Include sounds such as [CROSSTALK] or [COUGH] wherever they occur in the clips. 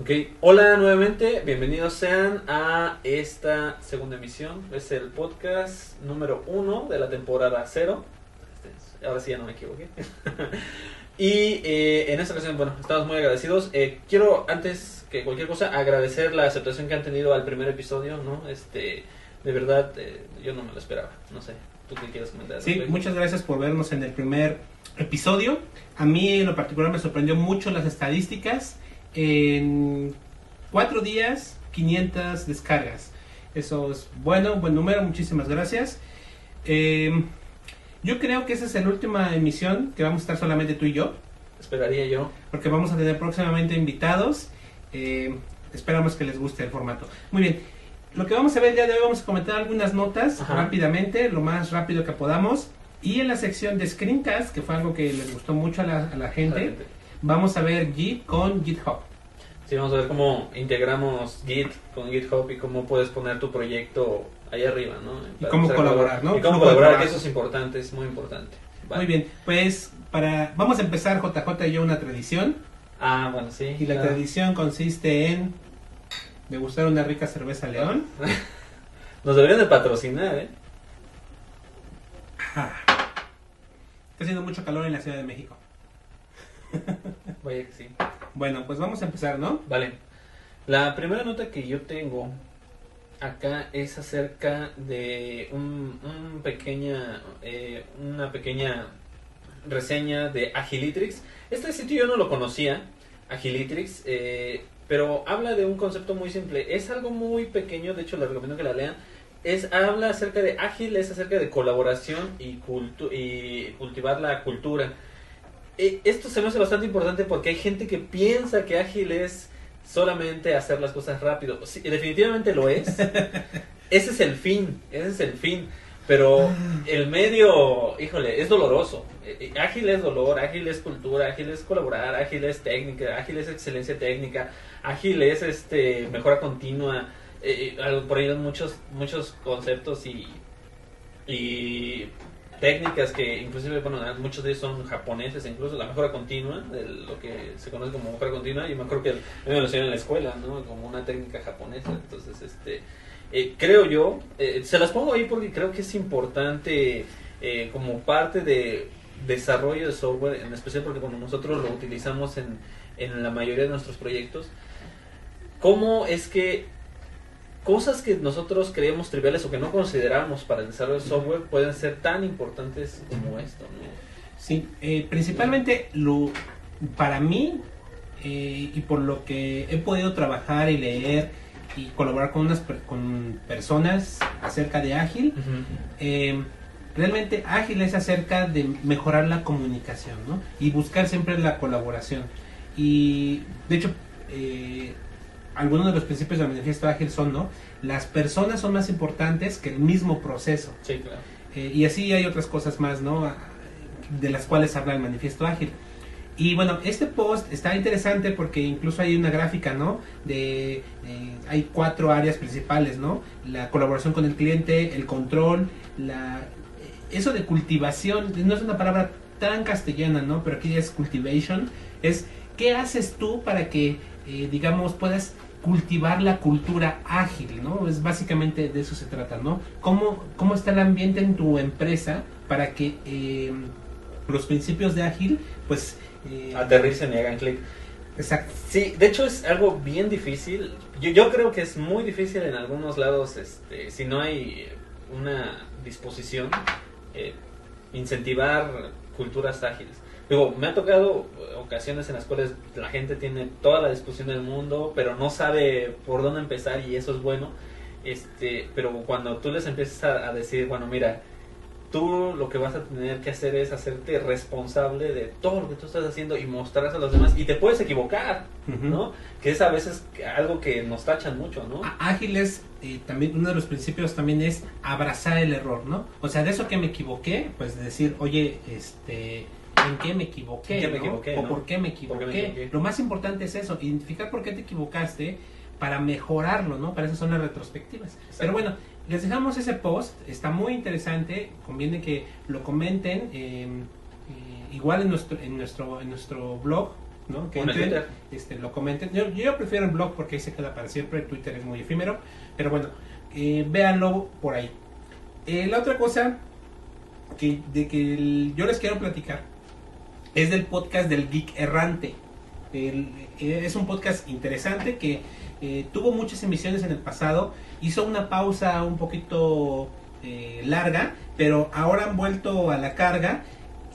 Ok, hola nuevamente, bienvenidos sean a esta segunda emisión. Es el podcast número uno de la temporada cero. Ahora sí ya no me equivoqué. [LAUGHS] y eh, en esta ocasión, bueno, estamos muy agradecidos. Eh, quiero, antes que cualquier cosa, agradecer la aceptación que han tenido al primer episodio, ¿no? Este, de verdad, eh, yo no me lo esperaba. No sé, ¿tú qué quieres comentar? Sí, muchas gracias por vernos en el primer episodio. A mí en lo particular me sorprendió mucho las estadísticas en cuatro días 500 descargas. Eso es bueno, buen número, muchísimas gracias. Eh, yo creo que esa es la última emisión que vamos a estar solamente tú y yo. Esperaría yo. Porque vamos a tener próximamente invitados. Eh, esperamos que les guste el formato. Muy bien. Lo que vamos a ver el día de hoy, vamos a comentar algunas notas Ajá. rápidamente, lo más rápido que podamos. Y en la sección de screencast, que fue algo que les gustó mucho a la, a la gente, vamos a ver Git con GitHub. Sí, vamos a ver cómo integramos Git con GitHub y cómo puedes poner tu proyecto ahí arriba, ¿no? Y cómo colaborar, ¿no? Y cómo colaborar, que eso es importante, es muy importante. Vale. Muy bien, pues para vamos a empezar JJ y yo una tradición. Ah, bueno, sí. Y la tradición consiste en degustar una rica cerveza León. [LAUGHS] Nos deberían de patrocinar, ¿eh? Ah. Está haciendo mucho calor en la Ciudad de México. [LAUGHS] Vaya que sí. Bueno, pues vamos a empezar, ¿no? Vale. La primera nota que yo tengo acá es acerca de un, un pequeña, eh, una pequeña reseña de Agilitrix. Este sitio yo no lo conocía, Agilitrix, eh, pero habla de un concepto muy simple. Es algo muy pequeño, de hecho les recomiendo que la lean. Es, habla acerca de ágil, es acerca de colaboración y, cultu y cultivar la cultura. Eh, esto se me hace bastante importante porque hay gente que piensa que ágil es solamente hacer las cosas rápido. Sí, definitivamente lo es. [LAUGHS] ese es el fin, ese es el fin. Pero el medio, híjole, es doloroso. Eh, eh, Ágil es dolor, ágil es cultura, ágil es colaborar, ágil es técnica, ágil es excelencia técnica, ágil es este mejora continua. eh, por ahí hay muchos muchos conceptos y y técnicas que inclusive bueno muchos de ellos son japoneses incluso la mejora continua de lo que se conoce como mejora continua y me acuerdo que me lo enseñaron en la escuela no como una técnica japonesa. Entonces este eh, creo yo eh, se las pongo ahí porque creo que es importante eh, como parte de desarrollo de software en especial porque bueno nosotros lo utilizamos en en la mayoría de nuestros proyectos. Cómo es que cosas que nosotros creemos triviales o que no consideramos para el desarrollo de software pueden ser tan importantes como esto, ¿no? Sí, eh, principalmente lo, para mí eh, y por lo que he podido trabajar y leer y colaborar con unas con personas acerca de ágil, eh, realmente ágil es acerca de mejorar la comunicación, ¿no? Y buscar siempre la colaboración. Y de hecho, eh, algunos de los principios del manifiesto ágil son, ¿no? Las personas son más importantes que el mismo proceso. Sí, claro. Eh, y así hay otras cosas más, ¿no? Ah, De las cuales habla el manifiesto ágil. Y bueno, este post está interesante porque incluso hay una gráfica, ¿no? De eh, hay cuatro áreas principales, ¿no? La colaboración con el cliente, el control, la eh, eso de cultivación, no es una palabra tan castellana, ¿no? Pero aquí es cultivation, es qué haces tú para que eh, digamos puedas cultivar la cultura ágil, ¿no? Es básicamente de eso se trata, ¿no? ¿Cómo, cómo está el ambiente en tu empresa para que eh, los principios de ágil, pues... eh, Aterricen y hagan clic. Exacto. Sí, de hecho es algo bien difícil. Yo, yo creo que es muy difícil en algunos lados, este, si no hay una disposición, eh, incentivar culturas ágiles. Digo, me ha tocado ocasiones en las cuales la gente tiene toda la discusión del mundo, pero no sabe por dónde empezar y eso es bueno. Este, pero cuando tú les empiezas a, a decir, bueno, mira, tú lo que vas a tener que hacer es hacerte responsable de todo lo que tú estás haciendo y mostrarse a los demás y te puedes equivocar, Ujú. ¿no? Que es a veces algo que nos tachan mucho, ¿no? Á- Ágil es eh, también uno de los principios también es abrazar el error, ¿no? O sea, de eso que me equivoqué, pues decir, oye, este, ¿en qué me equivoqué? O no? por qué me ¿Por qué equivoqué. me equivoqué? Lo más importante es eso, identificar por qué te equivocaste para mejorarlo, ¿no? Para eso son las retrospectivas. Pero bueno, les dejamos ese post, está muy interesante, conviene que lo comenten, eh, eh, igual en nuestro, en nuestro, en nuestro blog, ¿no? Que entren, Twitter. este, lo comenten. Yo, yo prefiero el blog porque ahí se queda para siempre. Twitter es muy efímero. Pero bueno, eh, véanlo por ahí. La otra cosa que, de que el- yo les quiero platicar es del podcast del Geek Errante. El- eh, es un podcast interesante que eh, tuvo muchas emisiones en el pasado. Hizo una pausa un poquito eh, larga, pero ahora han vuelto a la carga.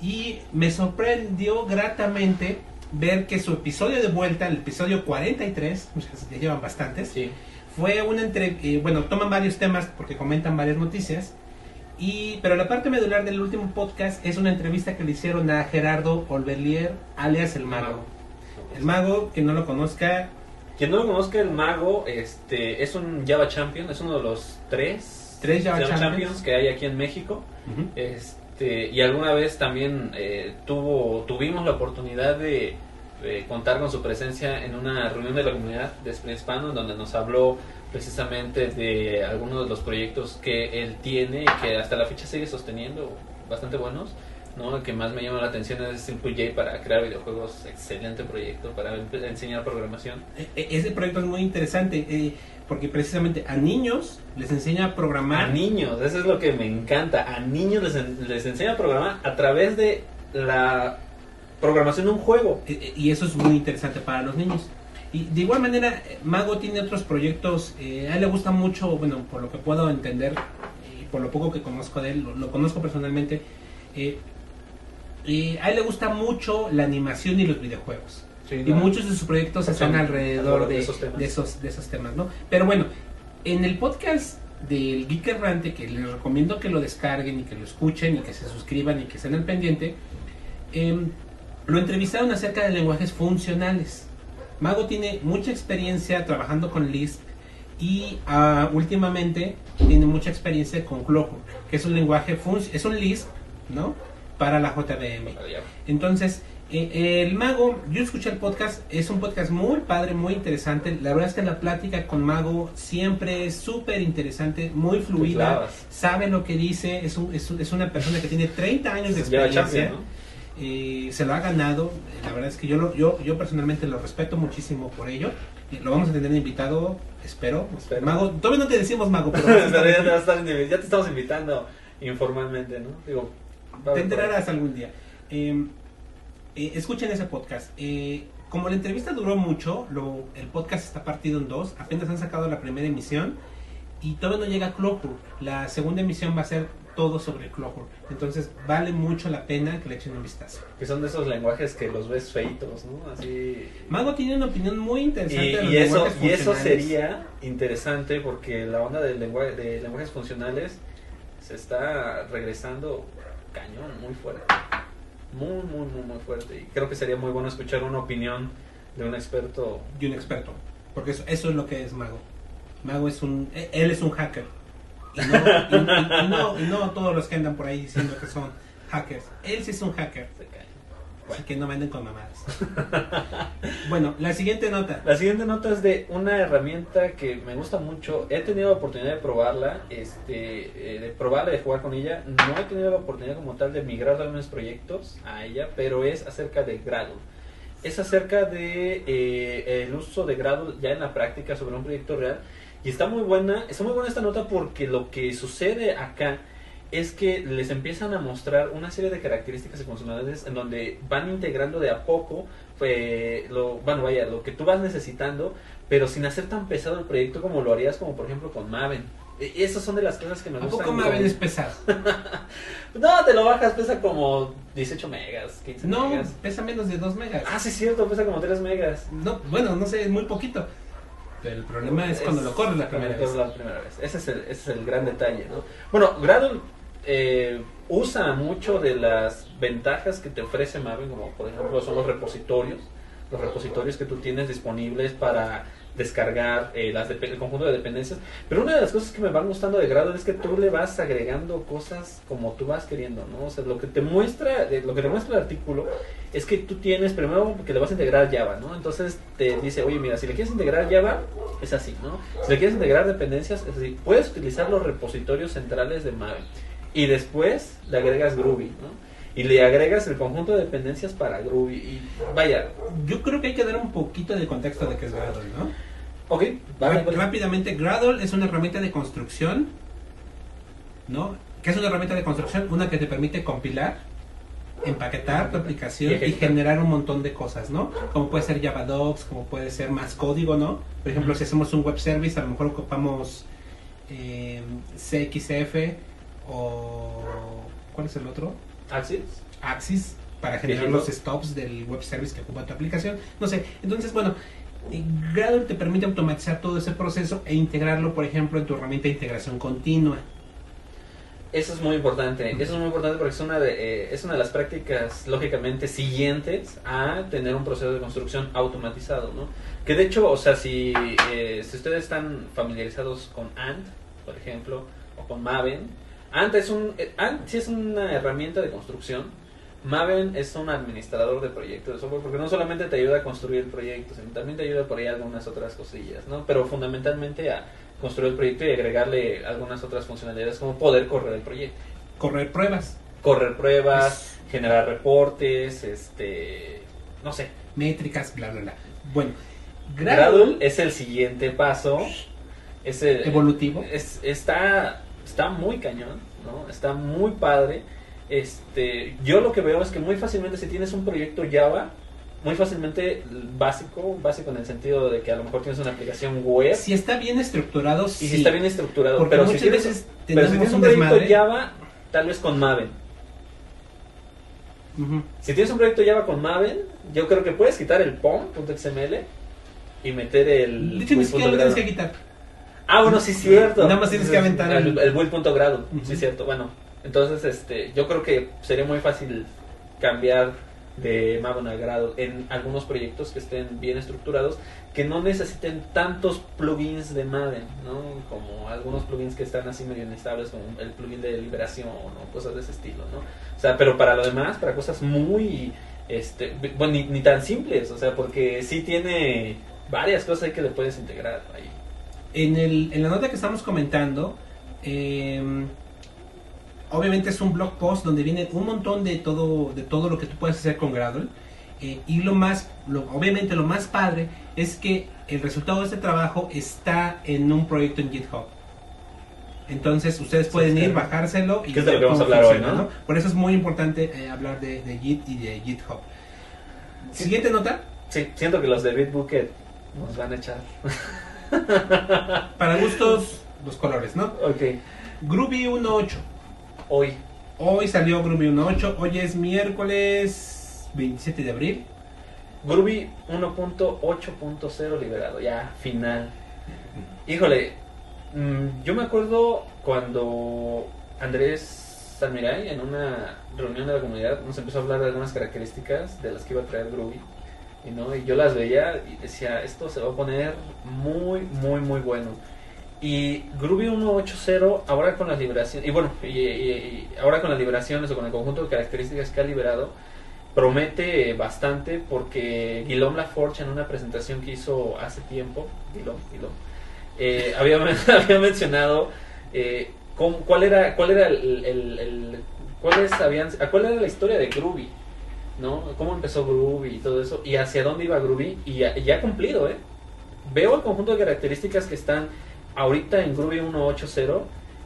Y me sorprendió gratamente ver que su episodio de vuelta, el episodio 43, muchas- ya llevan bastantes, Sí. fue una entre eh, bueno toman varios temas porque comentan varias noticias y pero la parte medular del último podcast es una entrevista que le hicieron a Gerardo Olvelier alias el mago el mago que no lo conozca Quien no lo conozca, el mago este, es un Java Champion, es uno de los tres, Tres Java Champions. que hay aquí en México. Este, y alguna vez también eh, tuvo, tuvimos la oportunidad de eh, contar con su presencia en una reunión de la comunidad de Sprint Hispano, donde nos habló precisamente de algunos de los proyectos que él tiene y que hasta la fecha sigue sosteniendo, bastante buenos. ¿no? El que más me llama la atención es Simple J para crear videojuegos, excelente proyecto para enseñar programación. E- e- ese proyecto es muy interesante eh, porque precisamente a niños les enseña a programar A niños, eso es lo que me encanta. A niños les, en- les enseña a programar a través de la programación de un juego. Eh, y eso es muy interesante para los niños. Y de igual manera, eh, Mago tiene otros proyectos, eh, a él le gusta mucho, bueno, por lo que puedo entender y por lo poco que conozco de él, lo, lo conozco personalmente, eh, a él le gusta mucho la animación y los videojuegos. y muchos de sus proyectos están alrededor de, de esos temas. de esos, de esos temas, ¿no? Pero bueno, en el podcast del Geek Errante, que les recomiendo que lo descarguen y que lo escuchen y que se suscriban y que estén al pendiente, em, lo entrevistaron acerca de lenguajes funcionales. Mago tiene mucha experiencia trabajando con Lisp y ah, últimamente tiene mucha experiencia con Clojure, que es un lenguaje, es un Lisp, ¿no? Para la JVM. Entonces, eh, el Mago, yo escuché el podcast, es un podcast muy padre, muy interesante. La verdad es que la plática con Mago siempre es súper interesante, muy fluida, sabe lo que dice, es, un- es, un- es una persona que tiene 30 años de experiencia. Eh, se lo ha ganado. La verdad es que yo, lo- yo, yo personalmente lo respeto muchísimo por ello. Eh, lo vamos a tener invitado, espero. Espero. Mago, todavía no te decimos Mago, pero [LAUGHS] ya, te estar ya estamos invitando informalmente, ¿no? Digo, te enterarás algún día. Eh, eh, escuchen ese podcast. Eh, como la entrevista duró mucho, lo, el podcast está partido en dos. Apenas han sacado la primera emisión y todavía no llega a. La segunda emisión va a ser todo sobre Clojure. Entonces vale mucho la pena que le echen un vistazo. Que son de esos lenguajes que los ves feitos, ¿no? Así. Mago tiene una opinión muy Y, interesante de los y eso, y eso sería interesante porque la onda del lenguaje, de lenguajes funcionales se está regresando cañón, muy fuerte. Muy, muy, muy, muy fuerte. Y creo que sería muy bueno escuchar una opinión de un experto. y un experto. Porque eso, eso es lo que es Mago. Mago es un. e- Él es un hacker. Y no, [LAUGHS] y- no, todos los que andan por ahí diciendo que son hackers. Él sí es un hacker. Así que no me anden con mamadas. bueno, la siguiente nota. La siguiente nota es de una herramienta que me gusta mucho. He tenido la oportunidad de probarla, este, eh, de probarla, de jugar con ella. No he tenido la oportunidad como tal de migrar de algunos proyectos a ella, pero es acerca de Gradle. Es acerca de eh, el uso de Gradle ya en la práctica sobre un proyecto real. Y está muy buena, está muy buena esta nota porque lo que sucede acá es que les empiezan a mostrar una serie de características y funcionalidades en donde van integrando de a poco eh, lo, bueno, vaya, lo que tú vas necesitando, pero sin hacer tan pesado el proyecto como lo harías como por ejemplo con Maven. E- Esas son de las cosas que me ¿A gustan. poco Maven es pesado? [LAUGHS] No, te lo bajas, pesa como 18 megas, 15 No, megas. pesa menos de 2 megas. Ah, sí es cierto, pesa como 3 megas. No, bueno, no sé, es muy poquito. El problema es cuando lo corres la cuando primera lo vez. corres la primera vez. Ese es el, ese es el gran detalle, ¿no? Bueno, Gradle eh, usa mucho de las ventajas que te ofrece Maven, como por ejemplo son los repositorios, los repositorios que tú tienes disponibles para descargar eh, las el conjunto de dependencias. Pero una de las cosas que me van gustando de Gradle es que tú le vas agregando cosas como tú vas queriendo, ¿no? O lo que te muestra, eh, lo que te muestra el artículo es que tú tienes primero que le vas a integrar Java, ¿no? Entonces te dice, oye, mira, si le quieres integrar Java, es así, ¿no? Si le quieres integrar dependencias, es así. Puedes utilizar los repositorios centrales de Maven. Y después le agregas Groovy, ¿no? Y le agregas el conjunto de dependencias para Groovy. Y vaya, Yo creo que hay que dar un poquito de contexto de qué es Gradle, ¿no? ok, vale, Rá- vale. Rápidamente, Gradle es una herramienta de construcción, ¿no? ¿Qué es una herramienta de construcción? Una que te permite compilar, empaquetar tu aplicación Y generar un montón de cosas, ¿no? Como puede ser Java Docs, como puede ser más código, ¿no? Por ejemplo, si hacemos un web service, a lo mejor ocupamos eh, CXF o... ¿Cuál es el otro? Axis. Axis para generar los stops del web service que ocupa tu aplicación. No sé, entonces, bueno, eh, Gradle te permite automatizar todo ese proceso e integrarlo, por ejemplo, en tu herramienta de integración continua. Eso es muy importante. Eso es muy importante porque es una de, eh, es una de las prácticas lógicamente siguientes a tener un proceso de construcción automatizado, ¿no? Que de hecho, o sea, si, eh, si ustedes están familiarizados con Ant, por ejemplo, o con Maven, Ant es un eh, Ant sí es una herramienta de construcción. Maven es un administrador de proyectos de software porque no solamente te ayuda a construir proyectos, sino también te ayuda por ahí algunas otras cosillas, ¿no? Pero fundamentalmente a construir el proyecto y agregarle algunas otras funcionalidades como poder correr el proyecto. Correr pruebas, Correr pruebas, generar reportes, este, no sé. métricas, bla, bla, bla. Bueno, Gradle Gradle es el siguiente paso. Es el, evolutivo. es- está, está muy cañón, ¿no? Está muy padre. Este, yo lo que veo es que muy fácilmente si tienes un proyecto Java, muy fácilmente básico, básico en el sentido de que a lo mejor tienes una aplicación web Si está bien estructurado, y sí. si está bien estructurado, Porque pero si tienes, veces pero si tenemos tienes un un proyecto desmadre. Java, tal vez con Maven. Si tienes un proyecto Java con Maven, yo creo que puedes quitar el pom.xml y meter el De hecho, ni siquiera lo tienes que quitar. Ah, bueno, sí, cierto. Nada más tienes que aventar el, el- build.grado. Ujú. Sí, cierto. Bueno, entonces este, yo creo que sería muy fácil cambiar de Maven a grado en algunos proyectos que estén bien estructurados, que no necesiten tantos plugins de Maven, ¿no? Como algunos plugins que están así medio inestables, como el plugin de liberación o cosas de ese estilo, ¿no? O sea, pero para lo demás, para cosas muy, este, bueno, ni, ni tan simples, o sea, porque sí tiene varias cosas ahí que le puedes integrar ahí. En, el, en la nota que estamos comentando, eh, obviamente es un blog post donde viene un montón de todo, de todo lo que tú puedes hacer con Gradle. eh, y lo más, lo- obviamente lo más padre es que el resultado de este trabajo está en un proyecto en GitHub. Entonces ustedes pueden ir, bajárselo y que es de lo que vamos a hablar hoy, ¿no? Por eso es muy importante eh, hablar de, de Git y de GitHub. Siguiente nota, Sí, siento que los de Bitbucket nos van a echar. [LAUGHS] [LAUGHS] para gustos los colores, ¿no? Ok, Groovy 1.8. hoy. Hoy salió Groovy 1.8, hoy es miércoles 27 de abril. Groovy 1.8.0 liberado, ya, final. Híjole, mm, yo me acuerdo cuando Andrés Almiray en una reunión de la comunidad nos empezó a hablar de algunas características de las que iba a traer Groovy. Y, ¿no? y yo las veía y decía, esto se va a poner muy, muy, muy bueno. Y Groovy 1.8.0 ahora con las liberaciones, y bueno, y, y- y ahora con las liberaciones o con el conjunto de características que ha liberado, promete bastante porque Guillaume Laforge en una presentación que hizo hace tiempo, Guillaume, Guillaume, eh, había, [LAUGHS] había mencionado eh, cómo- cuál era cuál era el, el- el- cuáles habían a cuál era la historia de Groovy, ¿no? Cómo empezó Groovy y todo eso y hacia dónde iba Groovy y ya, ya ha cumplido, ¿eh? Veo el conjunto de características que están ahorita en Groovy 1.8.0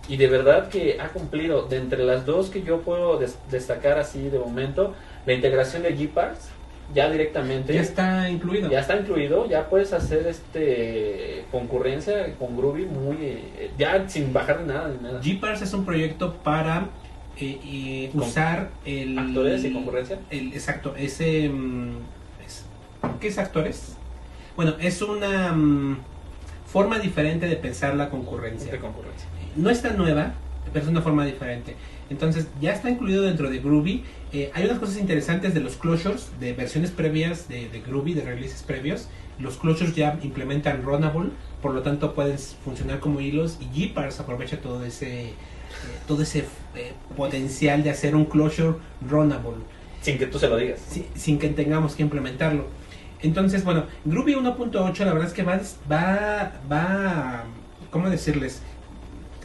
y de verdad que ha cumplido. De entre las dos que yo puedo des- destacar así de momento, la integración de Gparts ya directamente Ya está incluido. ya está incluido, ya puedes hacer este concurrencia con Groovy muy eh, ya sin bajar de nada. Gparse es un proyecto para eh, eh, usar el... ¿Actores y concurrencia? el- exacto, ese... mm, es- ¿Qué es actores? Bueno, es una mm, forma diferente de pensar la concurrencia. de concurrencia. no está nueva, pero es una forma diferente. Entonces, ya está incluido dentro de Groovy. Eh, hay unas cosas interesantes de los closures, de versiones previas de, de Groovy, de releases previos. Los closures ya implementan Runnable, por lo tanto pueden funcionar como hilos y Gparse aprovecha todo ese, eh, todo ese eh, potencial de hacer un closure runnable Sin que tú se lo digas. si- sin que tengamos que implementarlo. Entonces, bueno, Groovy 1.8 la verdad es que va, va, va, ¿cómo decirles?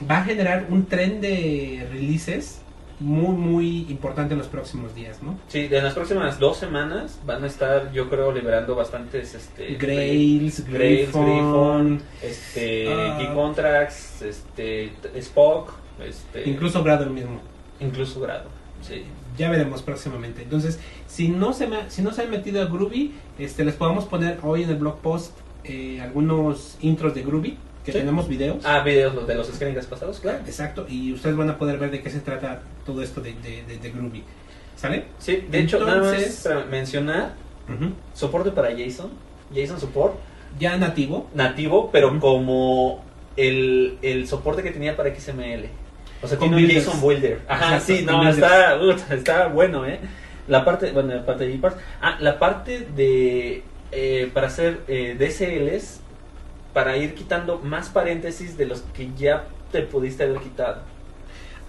Va a generar un tren de releases muy, muy importante en los próximos días, ¿no? Sí, en las próximas dos semanas van a estar, yo creo, liberando bastantes, este... Grails, Grails, Griffon, Griffon, este, Ah. Key Contracts, este, Spock, este... incluso Grado el mismo. Incluso Grado, sí. Ya veremos próximamente. Entonces, si no se me, si no se han metido a Groovy, este, les podemos poner hoy en el blog post eh, algunos intros de Groovy, que Sí. tenemos videos. Ah, videos los de los screencasts pasados, claro. Exacto, y ustedes van a poder ver de qué se trata todo esto de, de, de- de Groovy. ¿Sale? Sí, de hecho, nada más para mencionar, soporte para JSON, JSON Support, Ya nativo. nativo, pero como el, el soporte que tenía para XML. O sea, tiene un. JSON Builder. Ajá, Exacto, sí, no, está, está bueno, ¿eh? La parte, bueno, la parte de. Ah, la parte de, eh, para hacer eh, DSLs, para ir quitando más paréntesis de los que ya te pudiste haber quitado.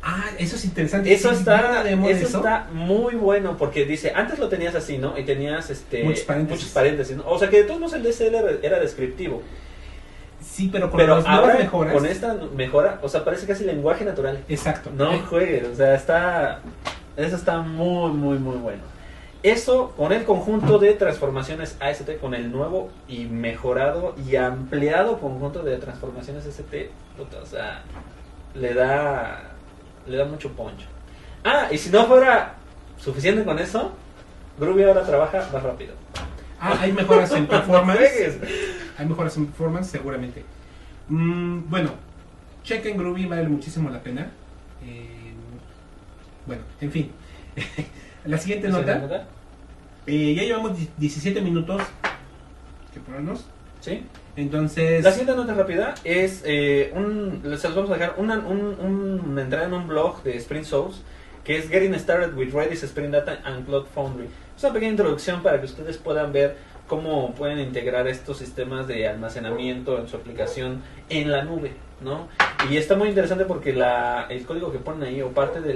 Ah, eso es interesante. Eso Sí, está, eso está muy bueno porque dice, antes lo tenías así, ¿no? Y tenías este Muchos paréntesis. muchos paréntesis, ¿no? O sea que de todos modos el DSL era, era descriptivo. Sí, pero con Pero las ahora mejoras. con esta mejora, o sea, parece casi lenguaje natural. Exacto. No juegues, o sea, está eso está muy muy muy bueno. Eso con el conjunto de transformaciones AST con el nuevo y mejorado y ampliado conjunto de transformaciones ST, puta, o sea, le da le da mucho poncho. Ah, y si no fuera suficiente con eso, Groovy ahora trabaja más rápido. Ah, hay mejoras en [LAUGHS] performance. Hay mejoras en performance, seguramente. Mm, bueno, chequen Groovy, vale muchísimo la pena. Eh, bueno, en fin. [LAUGHS] la siguiente nota. eh, ya llevamos 17 minutos que ponernos. ¿Sí? Entonces, La siguiente nota rápida es eh, un, se los vamos a dejar una, un- un- una entrada en un blog de Sprint Source que es Getting Started with Redis Sprint Data and Cloud Foundry. Es una pequeña introducción para que ustedes puedan ver cómo pueden integrar estos sistemas de almacenamiento en su aplicación en la nube, ¿no? Y está muy interesante porque el código que ponen ahí o parte de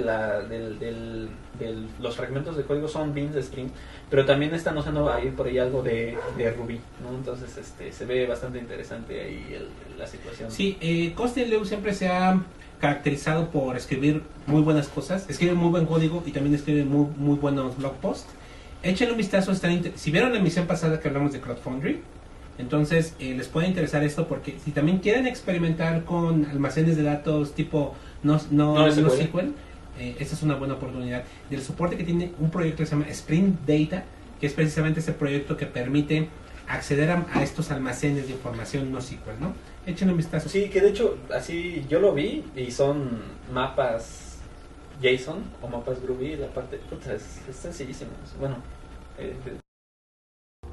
los fragmentos de código son beans de Spring, pero también están usando ahí por ahí algo de, Ruby, ¿no? Entonces este, se ve bastante interesante ahí la situación. sí, eh, Coste Leu siempre se ha caracterizado por escribir muy buenas cosas, escribe muy buen código y también escribe muy, buenos blog posts. Échenle un vistazo, si vieron la emisión pasada que hablamos de CloudFoundry, entonces eh, les puede interesar esto porque si también quieren experimentar con almacenes de datos tipo no, no, No no SQL. SQL, eh, esta es una buena oportunidad. Del soporte que tiene un proyecto que se llama Sprint Data, que es precisamente ese proyecto que permite acceder a, a estos almacenes de información no SQL, ¿no? Échenle un vistazo. Sí, que de hecho, así yo lo vi y son mapas JSON o mapas Groovy. La parte, puta, es, es sencillísimo. Bueno, eh,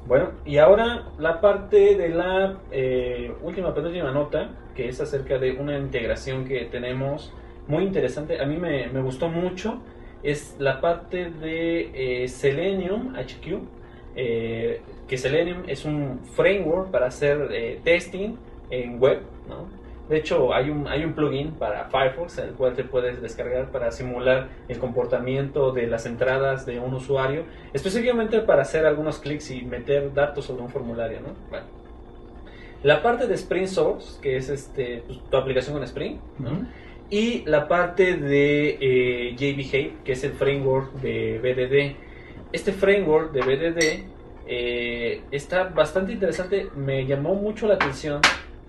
bueno, y ahora la parte de la eh, última, penúltima nota, que es acerca de una integración que tenemos muy interesante. A mí me, gustó mucho. Es la parte de eh, Selenium HQ. eh, que Selenium es un framework para hacer testing en web, ¿no? De hecho, hay un, hay un plugin para Firefox, el cual te puedes descargar para simular el comportamiento de las entradas de un usuario, específicamente para hacer algunos clics y meter datos sobre un formulario, ¿no? Bueno. La parte de Spring Source, que es este, pues, tu aplicación con Spring, ¿no? Ujú. y la parte de eh, JBehave, que es el framework de BDD. Este framework de BDD eh, está bastante interesante, me llamó mucho la atención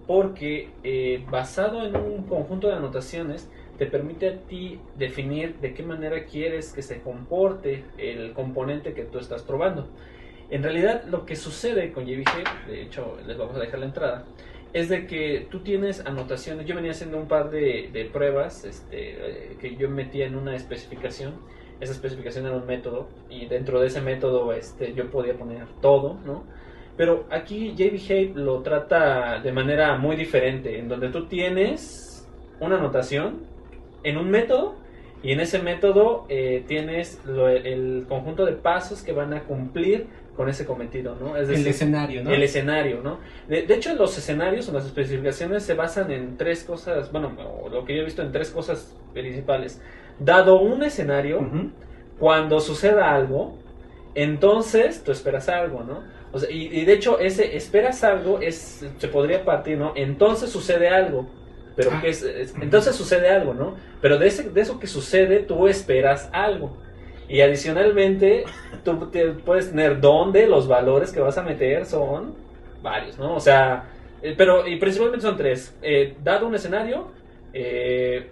porque eh, basado en un conjunto de anotaciones te permite a ti definir de qué manera quieres que se comporte el componente que tú estás probando. En realidad lo que sucede con JBehave, de hecho les vamos a dejar la entrada, es de que tú tienes anotaciones. Yo venía haciendo un par de, de pruebas este, eh, que yo metía en una especificación. Esa especificación era un método y dentro de ese método este, yo podía poner todo, ¿no? Pero aquí JBehave lo trata de manera muy diferente, en donde tú tienes una anotación en un método y en ese método eh, tienes lo- el conjunto de pasos que van a cumplir con ese cometido, ¿no? Es el escenario, ¿no? el escenario, ¿no? De, de hecho, los escenarios o las especificaciones se basan en tres cosas, bueno, lo que yo he visto en tres cosas principales. Dado un escenario, cuando suceda algo, entonces tú esperas algo, ¿no? O sea, y, y de hecho, ese esperas algo es, se podría partir, ¿no? Entonces sucede algo. Pero Ah. que es, es- entonces sucede algo, ¿no? Pero de, ese, de eso que sucede, tú esperas algo. Y adicionalmente, tú te puedes tener donde los valores que vas a meter son varios, ¿no? O sea, eh, pero y principalmente son tres. Eh, dado un escenario, eh,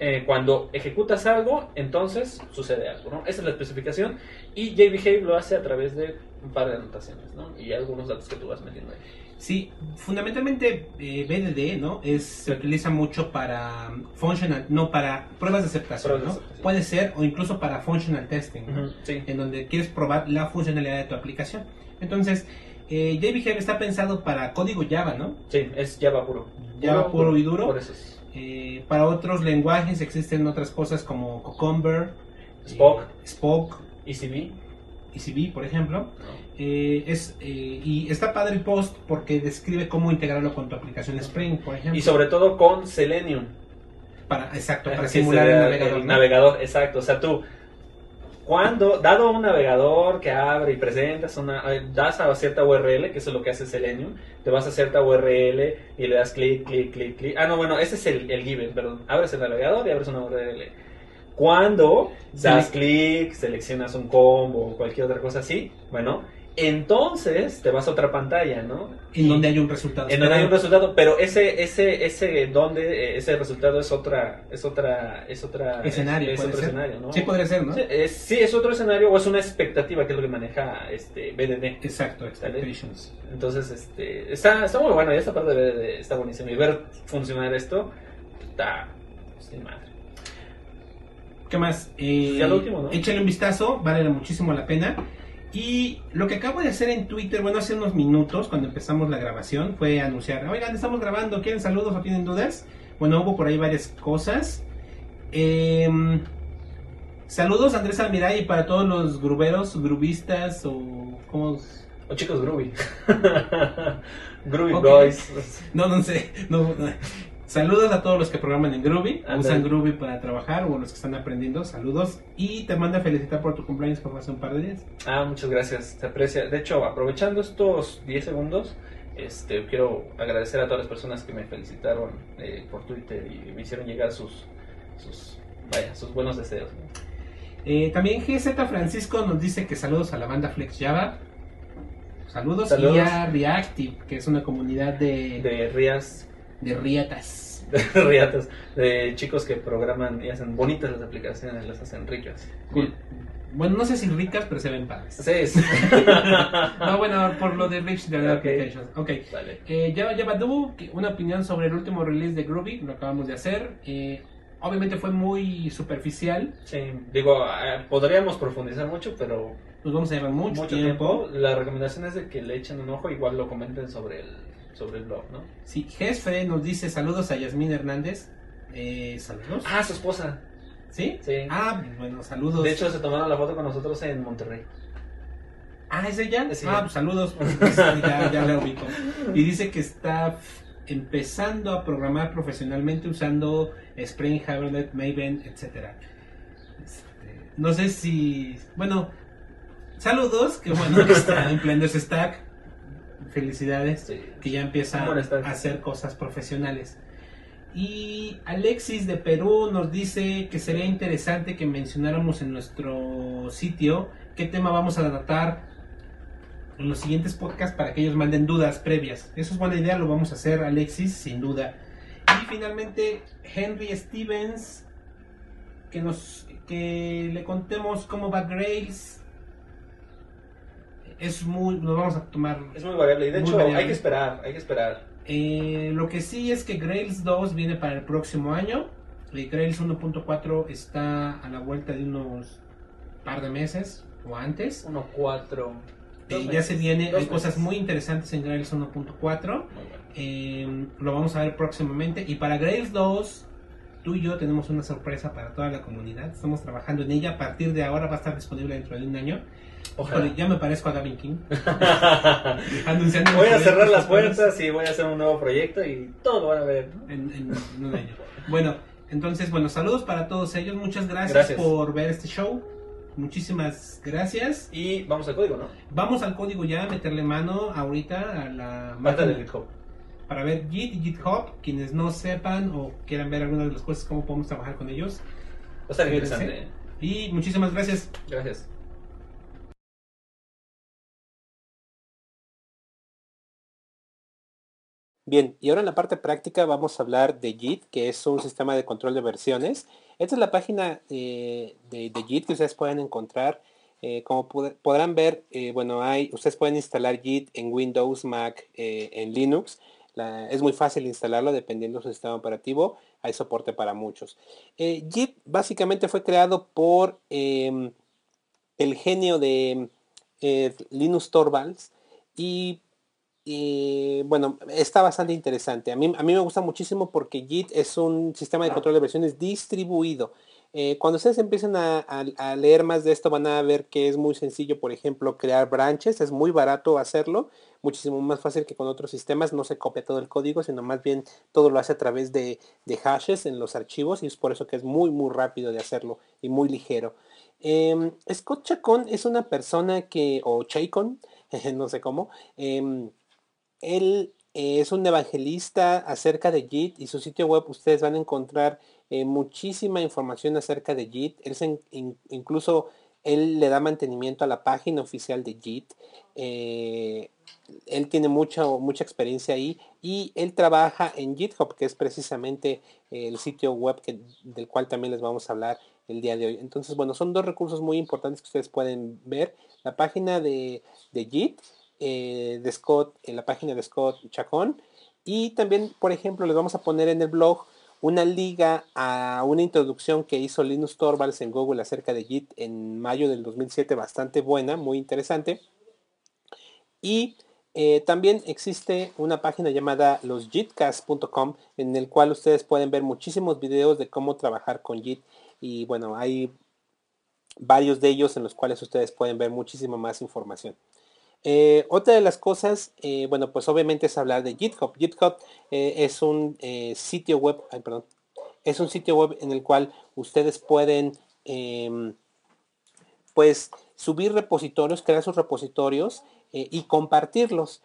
eh, cuando ejecutas algo, entonces sucede algo, ¿no? Esa es la especificación. Y JBehave lo hace a través de un par de anotaciones, ¿no? Y algunos datos que tú vas metiendo ahí. Sí, fundamentalmente eh, BDD, ¿no? Es, se utiliza mucho para um, functional, no para pruebas de aceptación, Pruebas de ¿no? aceptación. Puede ser o incluso para functional testing, ¿no? Ujú, Sí. en donde quieres probar la funcionalidad de tu aplicación. Entonces, eh, JBehave está pensado para código Java, ¿no? Sí, es Java puro. Java puro y duro. Por eso es. Eh, para otros lenguajes existen otras cosas como Cucumber, Spock. eh, Spock, ECB. ECB, por ejemplo. Eh, es, eh, y está padre el post porque describe cómo integrarlo con tu aplicación Spring, por ejemplo. Y sobre todo con Selenium. para, exacto, para simular el navegador. el ¿no? navegador, exacto. O sea, tú, cuando, dado un navegador que abre y presentas una, eh, das a cierta URL, que eso es lo que hace Selenium, te vas a cierta URL y le das clic, clic, clic, clic. Ah, no, bueno, ese es el, el given, perdón. Abres el navegador y abres una URL. Cuando das clic, seleccionas un combo o cualquier otra cosa así, bueno, entonces te vas a otra pantalla, ¿no? En Y- donde hay un resultado. en donde hay un resultado, pero ese, ese, ese donde eh, ese resultado es otra, es otra, es otra escenario, es, puede otro ser. escenario, ¿no? Sí, podría ser, ¿no? Sí, es, sí, es otro escenario o es una expectativa que es lo que maneja este BDD. Exacto, expectations. Entonces, este, está, está muy bueno, y esta parte de BDD está buenísima. Y ver funcionar esto, está sin madre. ¿Qué más? Eh, Ya lo último, ¿no? Échale un vistazo, vale muchísimo la pena. Y lo que acabo de hacer en Twitter, bueno, hace unos minutos, cuando empezamos la grabación, fue anunciar, oigan, estamos grabando, ¿quieren saludos o tienen dudas? Bueno, hubo por ahí varias cosas. Em, saludos Andrés Almiray para todos los gruberos, grubistas o... ¿cómo? O chicos Groovy. [LAUGHS] Groovy Ok. Boys. No, no sé. no, no. Saludos a todos los que programan en Groovy, usan Groovy para trabajar o los que están aprendiendo. Saludos. Y te manda a felicitar por tu cumpleaños por hace un par de días. Ah, muchas gracias, se aprecia. De hecho, aprovechando estos 10 segundos, este, quiero agradecer a todas las personas que me felicitaron eh, por Twitter y me hicieron llegar sus, sus, vaya, sus buenos deseos. ¿no? Eh, también GZ Francisco nos dice que saludos a la banda Flex Java. Saludos, Saludos. y a Reactive, que es una comunidad de, de, De riatas. [LAUGHS] de Riatas, de chicos que programan y hacen bonitas las aplicaciones, las hacen ricas. Cool. Bueno, no sé si ricas, pero se ven padres. Sí, sí. [LAUGHS] No, bueno, por lo de Rich de Ok. Applications. Ok. Vale. Eh, Java Java Du, que- una opinión sobre el último release de Groovy, lo acabamos de hacer. Eh, obviamente fue muy superficial, Sí, digo, eh, podríamos profundizar mucho, pero nos vamos a llevar mucho, mucho tiempo. tiempo. La recomendación es de que le echen un ojo, igual lo comenten sobre el, sobre el blog, ¿no? Sí, Jefe nos dice saludos a Yasmín Hernández. Eh, saludos. Ah, su esposa. ¿Sí? Sí. Ah, bueno, saludos. De hecho, se tomaron la foto con nosotros en Monterrey. ah, ¿es ella? Sí. Ah, pues saludos. Pues, ya, ya la ubico. Y dice que está empezando a programar profesionalmente usando Spring, Hibernate, Maven, etcétera. Este, no sé si... Bueno, saludos, que bueno que está empleando ese stack. Felicidades. Sí. que ya empieza a hacer cosas profesionales. Y Alexis de Perú nos dice que sería interesante que mencionáramos en nuestro sitio qué tema vamos a tratar en los siguientes podcasts para que ellos manden dudas previas. Eso es buena idea, lo vamos a hacer Alexis, sin duda. Y finalmente Henry Stevens, que nos que le contemos cómo va Grails. Es muy, nos vamos a tomar Es muy variable. Y de hecho, variable. hay que esperar, hay que esperar. Eh, lo que sí es que Grails 2 viene para el próximo año. Eh, Grails 1.4 está a la vuelta de unos par de meses o antes. 1.4. Eh, ya se viene, hay cosas muy interesantes en Grails 1.4. Muy bueno. Eh, lo vamos a ver próximamente. Y para Grails 2, tú y yo tenemos una sorpresa para toda la comunidad. Estamos trabajando en ella. A partir de ahora va a estar disponible dentro de un año. Ojalá. Ya me parezco a Gavin King. [LAUGHS] anunciando voy a cerrar las puertas y voy a hacer un nuevo proyecto y todo lo van a ver. ¿no? en, en- en un año. Bueno, entonces, bueno, saludos para todos ellos. Muchas gracias, Gracias. por ver este show. Muchísimas gracias. Y vamos al código, ¿no? Vamos al código ya, meterle mano ahorita a la máquina- del GitHub. para ver Git y GitHub. Quienes no sepan o quieran ver algunas de las cosas, cómo podemos trabajar con ellos. Va a estar interesante. ¿eh? Y muchísimas gracias. Gracias. Bien, y ahora en la parte práctica vamos a hablar de Git, que es un sistema de control de versiones. Esta es la página eh, de, de, Git que ustedes pueden encontrar. Eh, como podrán ver, eh, bueno, hay, ustedes pueden instalar Git en Windows, Mac, en Linux. es muy fácil instalarlo dependiendo de su sistema operativo. Hay soporte para muchos. Git básicamente fue creado por em, el genio de Linus Torvalds y y bueno, está bastante interesante. A mí, a mí me gusta muchísimo porque Git es un sistema de control de versiones distribuido. Eh, cuando ustedes empiecen a, leer más de esto van a ver que es muy sencillo, por ejemplo, crear branches. Es muy barato hacerlo, muchísimo más fácil que con otros sistemas. No se copia todo el código, sino más bien todo lo hace a través de, hashes en los archivos y es por eso que es muy, muy rápido de hacerlo y muy ligero. Em, Scott Chacon es una persona que, o Chacon, [LAUGHS] no sé cómo, em, él eh, es un evangelista acerca de JIT y su sitio web ustedes van a encontrar eh, muchísima información acerca de JIT. Él incluso él le da mantenimiento a la página oficial de JIT. Eh, él tiene mucha, mucha experiencia ahí y él trabaja en GitHub, que es precisamente el sitio web del cual también les vamos a hablar el día de hoy. Entonces, bueno, son dos recursos muy importantes que ustedes pueden ver. La página de, de JIT eh, de Scott, en la página de Scott Chacón. Y también, por ejemplo, les vamos a poner en el blog una liga a una introducción que hizo Linus Torvalds en Google acerca de Git en mayo del 2007, bastante buena, muy interesante. Y eh, también existe una página llamada losjitcast.com en el cual ustedes pueden ver muchísimos videos de cómo trabajar con Git y bueno, hay varios de ellos en los cuales ustedes pueden ver muchísima más información. Eh, otra de las cosas, eh, bueno, pues obviamente es hablar de GitHub. GitHub eh, es un sitio web, perdón, es un sitio web en el cual ustedes pueden, em, pues, subir repositorios, crear sus repositorios y compartirlos.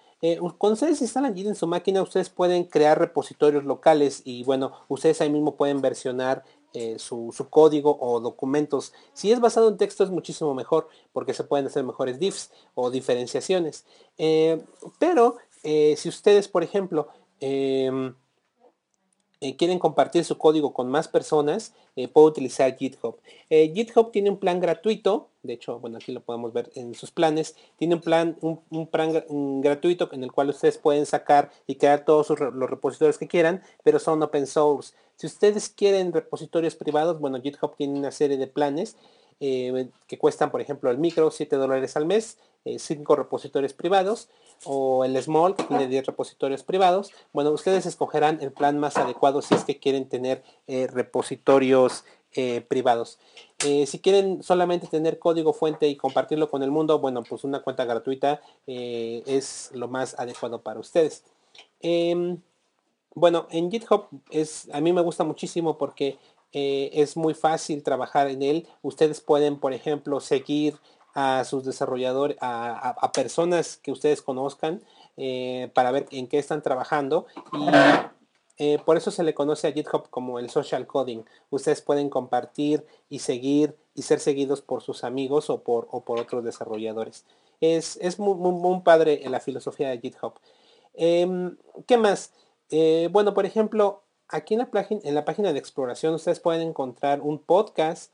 cuando ustedes instalan Git en su máquina, ustedes pueden crear repositorios locales y bueno, ustedes ahí mismo pueden versionar eh, su, código o documentos. Si es basado en texto es muchísimo mejor porque se pueden hacer mejores diffs o diferenciaciones. Eh, pero eh, si ustedes, por ejemplo, em, quieren compartir su código con más personas, puedo utilizar GitHub. GitHub tiene un plan gratuito, de hecho, bueno, aquí lo podemos ver en sus planes, tiene un plan, un, plan gratuito en el cual ustedes pueden sacar y crear todos los repositorios que quieran, pero son open source. Si ustedes quieren repositorios privados, bueno, GitHub tiene una serie de planes eh, que cuestan, por ejemplo, el micro 7 dólares al mes, 5 eh, repositorios privados, o el small que tiene 10 repositorios privados. Bueno, ustedes escogerán el plan más adecuado si es que quieren tener eh, repositorios privados. si quieren solamente tener código fuente y compartirlo con el mundo, bueno, pues una cuenta gratuita es lo más adecuado para ustedes. Em, bueno, en GitHub es, a mí me gusta muchísimo porque eh, es muy fácil trabajar en él. Ustedes pueden, por ejemplo, seguir a sus desarrolladores, a, personas que ustedes conozcan eh, para ver en qué están trabajando. Y eh, por eso se le conoce a GitHub como el social coding. Ustedes pueden compartir y seguir y ser seguidos por sus amigos o por, otros desarrolladores. Es, es muy, muy, muy padre la filosofía de GitHub. Em, ¿Qué más? Eh, bueno, por ejemplo, aquí en la, en la, página de exploración ustedes pueden encontrar un podcast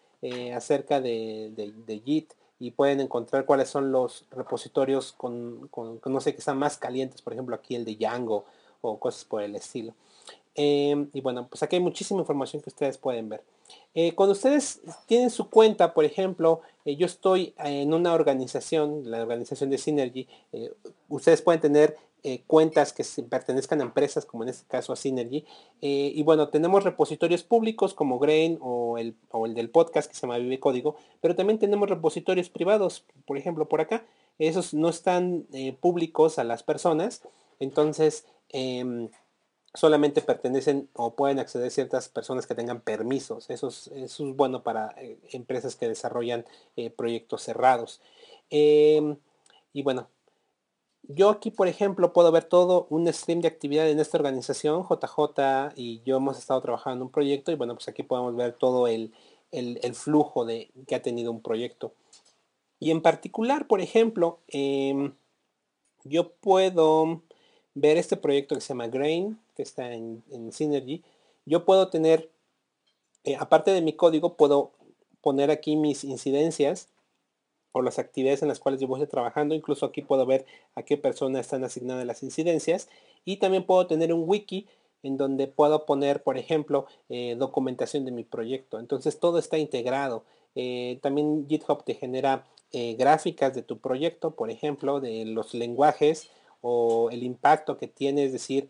acerca de, de, Git y pueden encontrar cuáles son los repositorios con, no sé, que están más calientes, por ejemplo, aquí el de Django o cosas por el estilo. Em, y bueno, pues aquí hay muchísima información que ustedes pueden ver. Eh, cuando ustedes tienen su cuenta, por ejemplo, yo estoy en una organización, la organización de Synergy, ustedes pueden tener eh, cuentas que pertenezcan a empresas, como en este caso a Synergy. Eh, y bueno, tenemos repositorios públicos como Grain o el, el, del podcast que se llama Vive Código, pero también tenemos repositorios privados, por ejemplo, por acá. Esos no están eh, públicos a las personas, entonces em, solamente pertenecen o pueden acceder ciertas personas que tengan permisos. Eso es, eso es bueno para empresas que desarrollan proyectos cerrados. Em, y bueno, yo aquí, por ejemplo, puedo ver todo un stream de actividad en esta organización, JJ y yo hemos estado trabajando en un proyecto y bueno, pues aquí podemos ver todo el, flujo de, que ha tenido un proyecto. Y en particular, por ejemplo, em, yo puedo ver este proyecto que se llama Grain, que está en, Synergy. Yo puedo tener, eh, aparte de mi código, puedo poner aquí mis incidencias o las actividades en las cuales yo voy trabajando. Incluso aquí puedo ver a qué personas están asignadas las incidencias. Y también puedo tener un wiki en donde puedo poner, por ejemplo, eh, documentación de mi proyecto. Entonces todo está integrado. Eh, también GitHub te genera eh, gráficas de tu proyecto, por ejemplo, de los lenguajes o el impacto que tiene, es decir,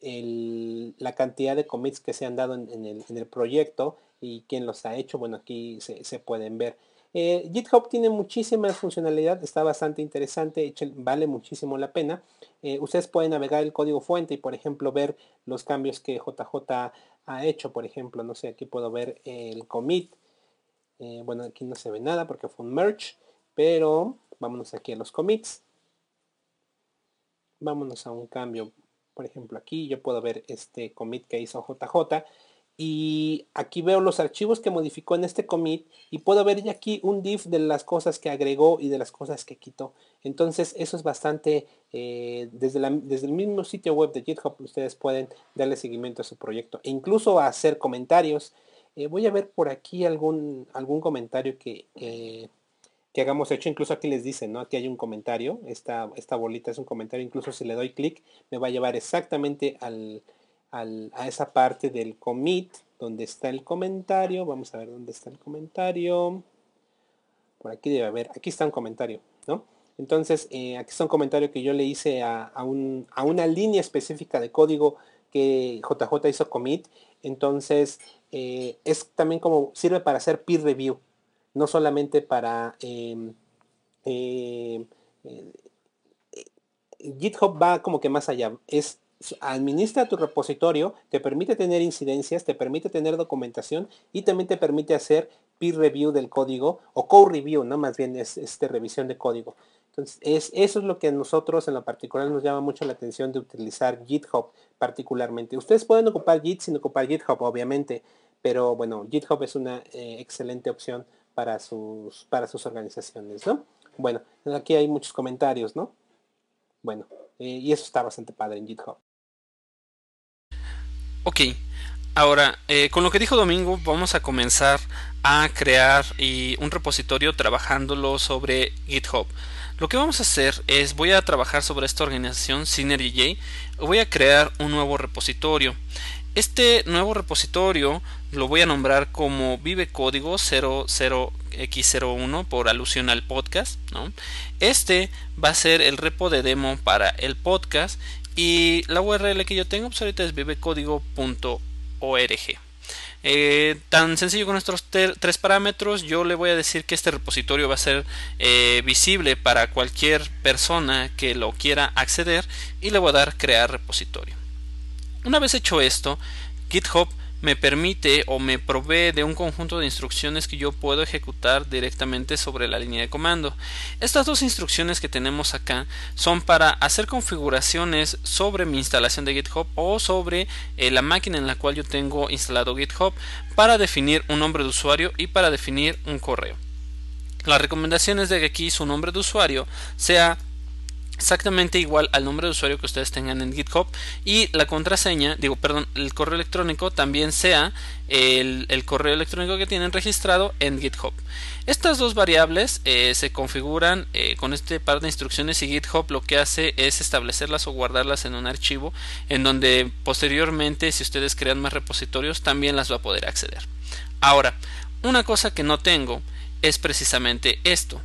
la cantidad de commits que se han dado en, el, proyecto y quién los ha hecho. Bueno, aquí se pueden ver. Eh, GitHub tiene muchísimas funcionalidades, está bastante interesante, vale muchísimo la pena. Eh, ustedes pueden navegar el código fuente y por ejemplo ver los cambios que JJ ha hecho. Por ejemplo, no sé, aquí puedo ver el commit. Eh, bueno, aquí no se ve nada porque fue un merge, pero vámonos aquí a los commits. Vámonos a un cambio. Por ejemplo, aquí yo puedo ver este commit que hizo JJ y aquí veo los archivos que modificó en este commit y puedo ver ya aquí un div de las cosas que agregó y de las cosas que quitó. Entonces eso es bastante, eh, desde, desde, el mismo sitio web de GitHub ustedes pueden darle seguimiento a su proyecto e incluso hacer comentarios. Eh, voy a ver por aquí algún, algún comentario que, que, hagamos hecho. Incluso aquí les dice, ¿no? Aquí hay un comentario. Esta, esta bolita es un comentario. Incluso si le doy clic me va a llevar exactamente al a esa parte del commit donde está el comentario. Vamos a ver dónde está el comentario. Por aquí debe haber, aquí está un comentario, ¿no? Entonces, eh, aquí está un comentario que yo le hice a, una línea específica de código que JJ hizo commit. Entonces, eh, es también como sirve para hacer peer review, no solamente para... Em, eh, GitHub va como que más allá. Es administra tu repositorio, te permite tener incidencias, te permite tener documentación y también te permite hacer peer review del código o code review, ¿no? Más bien es este, revisión de código. Entonces, es, eso es lo que a nosotros en lo particular nos llama mucho la atención de utilizar GitHub particularmente. Ustedes pueden ocupar Git sin ocupar GitHub, obviamente, pero bueno, GitHub es una eh, excelente opción para sus, para sus organizaciones, ¿no? Bueno, aquí hay muchos comentarios, ¿no? Bueno, eh, y eso está bastante padre en GitHub. Ok, ahora eh, con lo que dijo Domingo vamos a comenzar a crear un repositorio trabajándolo sobre GitHub. Lo que vamos a hacer es voy a trabajar sobre esta organización SynergyJ, voy a crear un nuevo repositorio. Este nuevo repositorio lo voy a nombrar como Vive Código 00x01 por alusión al podcast. Este va a ser el repo de demo para el podcast y la URL que yo tengo pues ahorita es vivecódigo.org. Eh, tan sencillo con estos tres parámetros, yo le voy a decir que este repositorio va a ser eh, visible para cualquier persona que lo quiera acceder y le voy a dar crear repositorio. Una vez hecho esto, GitHub me permite o me provee de un conjunto de instrucciones que yo puedo ejecutar directamente sobre la línea de comando. Estas dos instrucciones que tenemos acá son para hacer configuraciones sobre mi instalación de GitHub o sobre eh, la máquina en la cual yo tengo instalado GitHub para definir un nombre de usuario y para definir un correo. La recomendación es de que aquí su nombre de usuario sea exactamente igual al nombre de usuario que ustedes tengan en GitHub y la contraseña, digo, perdón, el correo electrónico también sea el, correo electrónico que tienen registrado en GitHub. Estas dos variables eh, se configuran eh, con este par de instrucciones y GitHub lo que hace es establecerlas o guardarlas en un archivo en donde posteriormente si ustedes crean más repositorios también las va a poder acceder. Ahora, una cosa que no tengo es precisamente esto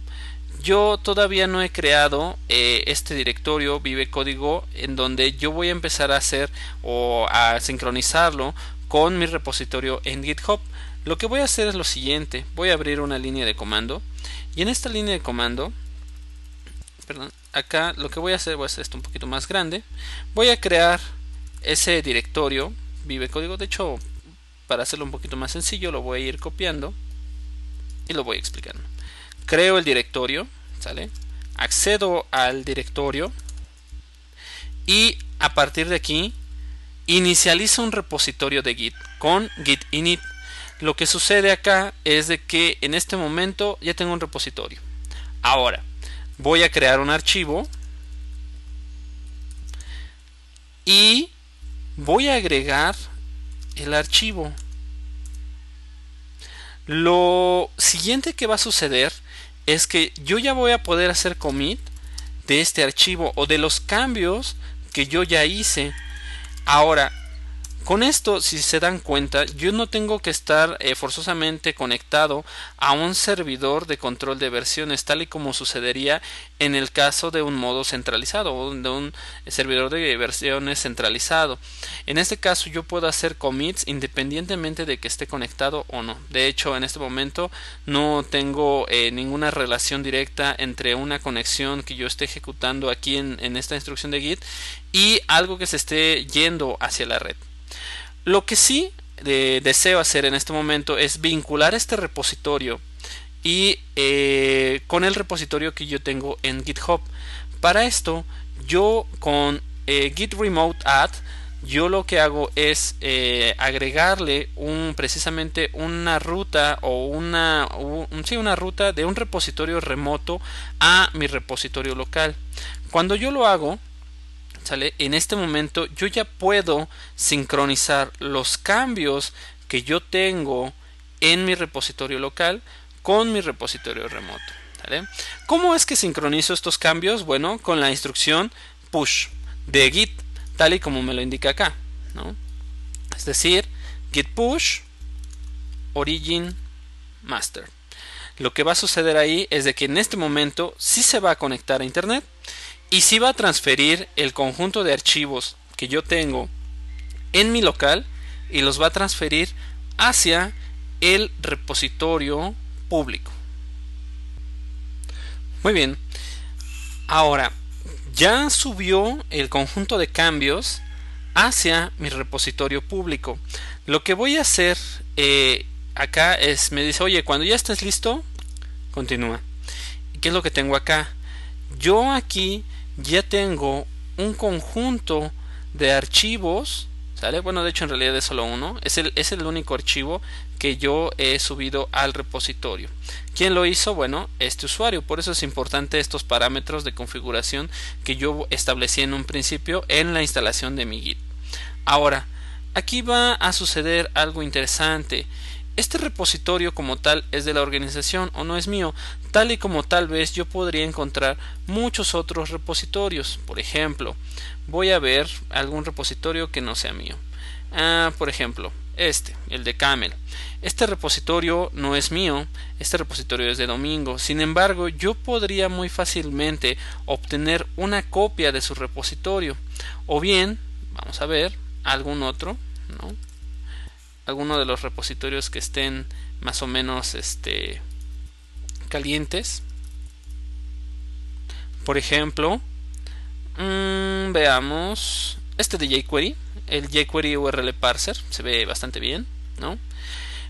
yo todavía no he creado eh, este directorio Vive Código en donde yo voy a empezar a hacer o a sincronizarlo con mi repositorio en GitHub. Lo que voy a hacer es lo siguiente, voy a abrir una línea de comando y en esta línea de comando, perdón, acá lo que voy a hacer, voy a hacer esto un poquito más grande, voy a crear ese directorio Vive Código, de hecho para hacerlo un poquito más sencillo lo voy a ir copiando y lo voy explicando creo el directorio, ¿sale? accedo al directorio y a partir de aquí inicializo un repositorio de Git con git init. Lo que sucede acá es de que en este momento ya tengo un repositorio. Ahora voy a crear un archivo y voy a agregar el archivo. Lo siguiente que va a suceder es que yo ya voy a poder hacer commit de este archivo o de los cambios que yo ya hice. Ahora, con esto, si se dan cuenta, yo no tengo que estar eh, forzosamente conectado a un servidor de control de versiones, tal y como sucedería en el caso de un modo centralizado o de un servidor de versiones centralizado. En este caso, yo puedo hacer commits independientemente de que esté conectado o no. De hecho, en este momento no tengo eh, ninguna relación directa entre una conexión que yo esté ejecutando aquí en, en esta instrucción de Git y algo que se esté yendo hacia la red. Lo que sí eh, deseo hacer en este momento es vincular este repositorio y eh, con el repositorio que yo tengo en GitHub. Para esto, yo con eh, git remote add yo lo que hago es agregarle un precisamente una ruta o una sí, una ruta de un repositorio remoto a mi repositorio local cuando yo lo hago en este momento yo ya puedo sincronizar los cambios que yo tengo en mi repositorio local con mi repositorio remoto. ¿Cómo es que sincronizo estos cambios? Bueno, con la instrucción push de git, tal y como me lo indica acá. Es decir, git push origin master. Lo que va a suceder ahí es de que en este momento sí se va a conectar a internet y si va a transferir el conjunto de archivos que yo tengo en mi local y los va a transferir hacia el repositorio público. Muy bien. Ahora, ya subió el conjunto de cambios hacia mi repositorio público. Lo que voy a hacer eh, acá es, me dice, oye, cuando ya estés listo, continúa. ¿Qué es lo que tengo acá? Yo aquí ya tengo un conjunto de archivos ¿Sale? Bueno, de hecho en realidad es solo uno. Es el, es el único archivo que yo he subido al repositorio. ¿Quién lo hizo? Bueno, este usuario. Por eso es importante estos parámetros de configuración que yo establecí en un principio en la instalación de mi Git. Ahora, aquí va a suceder algo interesante este repositorio como tal es de la organización o no es mío, tal y como tal vez yo podría encontrar muchos otros repositorios. Por ejemplo, voy a ver algún repositorio que no sea mío. Ah, por ejemplo, este, el de Camel. Este repositorio no es mío, este repositorio es de Domingo. Sin embargo, yo podría muy fácilmente obtener una copia de su repositorio. O bien, vamos a ver, algún otro, ¿no? alguno de los repositorios que estén más o menos este calientes por ejemplo mm, veamos este de jQuery el jQuery URL parser se ve bastante bien no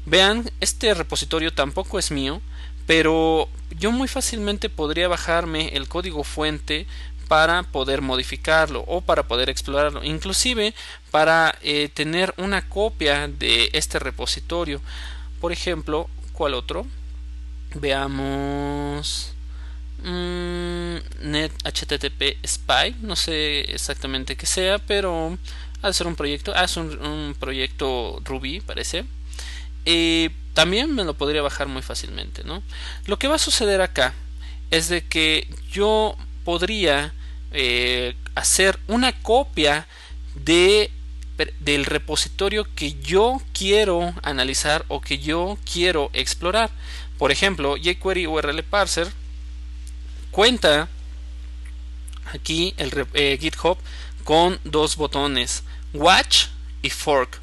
vean este repositorio tampoco es mío pero yo muy fácilmente podría bajarme el código fuente para poder modificarlo o para poder explorarlo, inclusive para eh, tener una copia de este repositorio. Por ejemplo, ¿cuál otro? Veamos mm, net http spy, no sé exactamente qué sea, pero al ser un proyecto, ah, es un, proyecto Ruby, parece. y también me lo podría bajar muy fácilmente, ¿no? Lo que va a suceder acá es de que yo podría eh, hacer una copia de del repositorio que yo quiero analizar o que yo quiero explorar. Por ejemplo, jQuery URL Parser cuenta aquí el eh, GitHub con dos botones, Watch y Fork.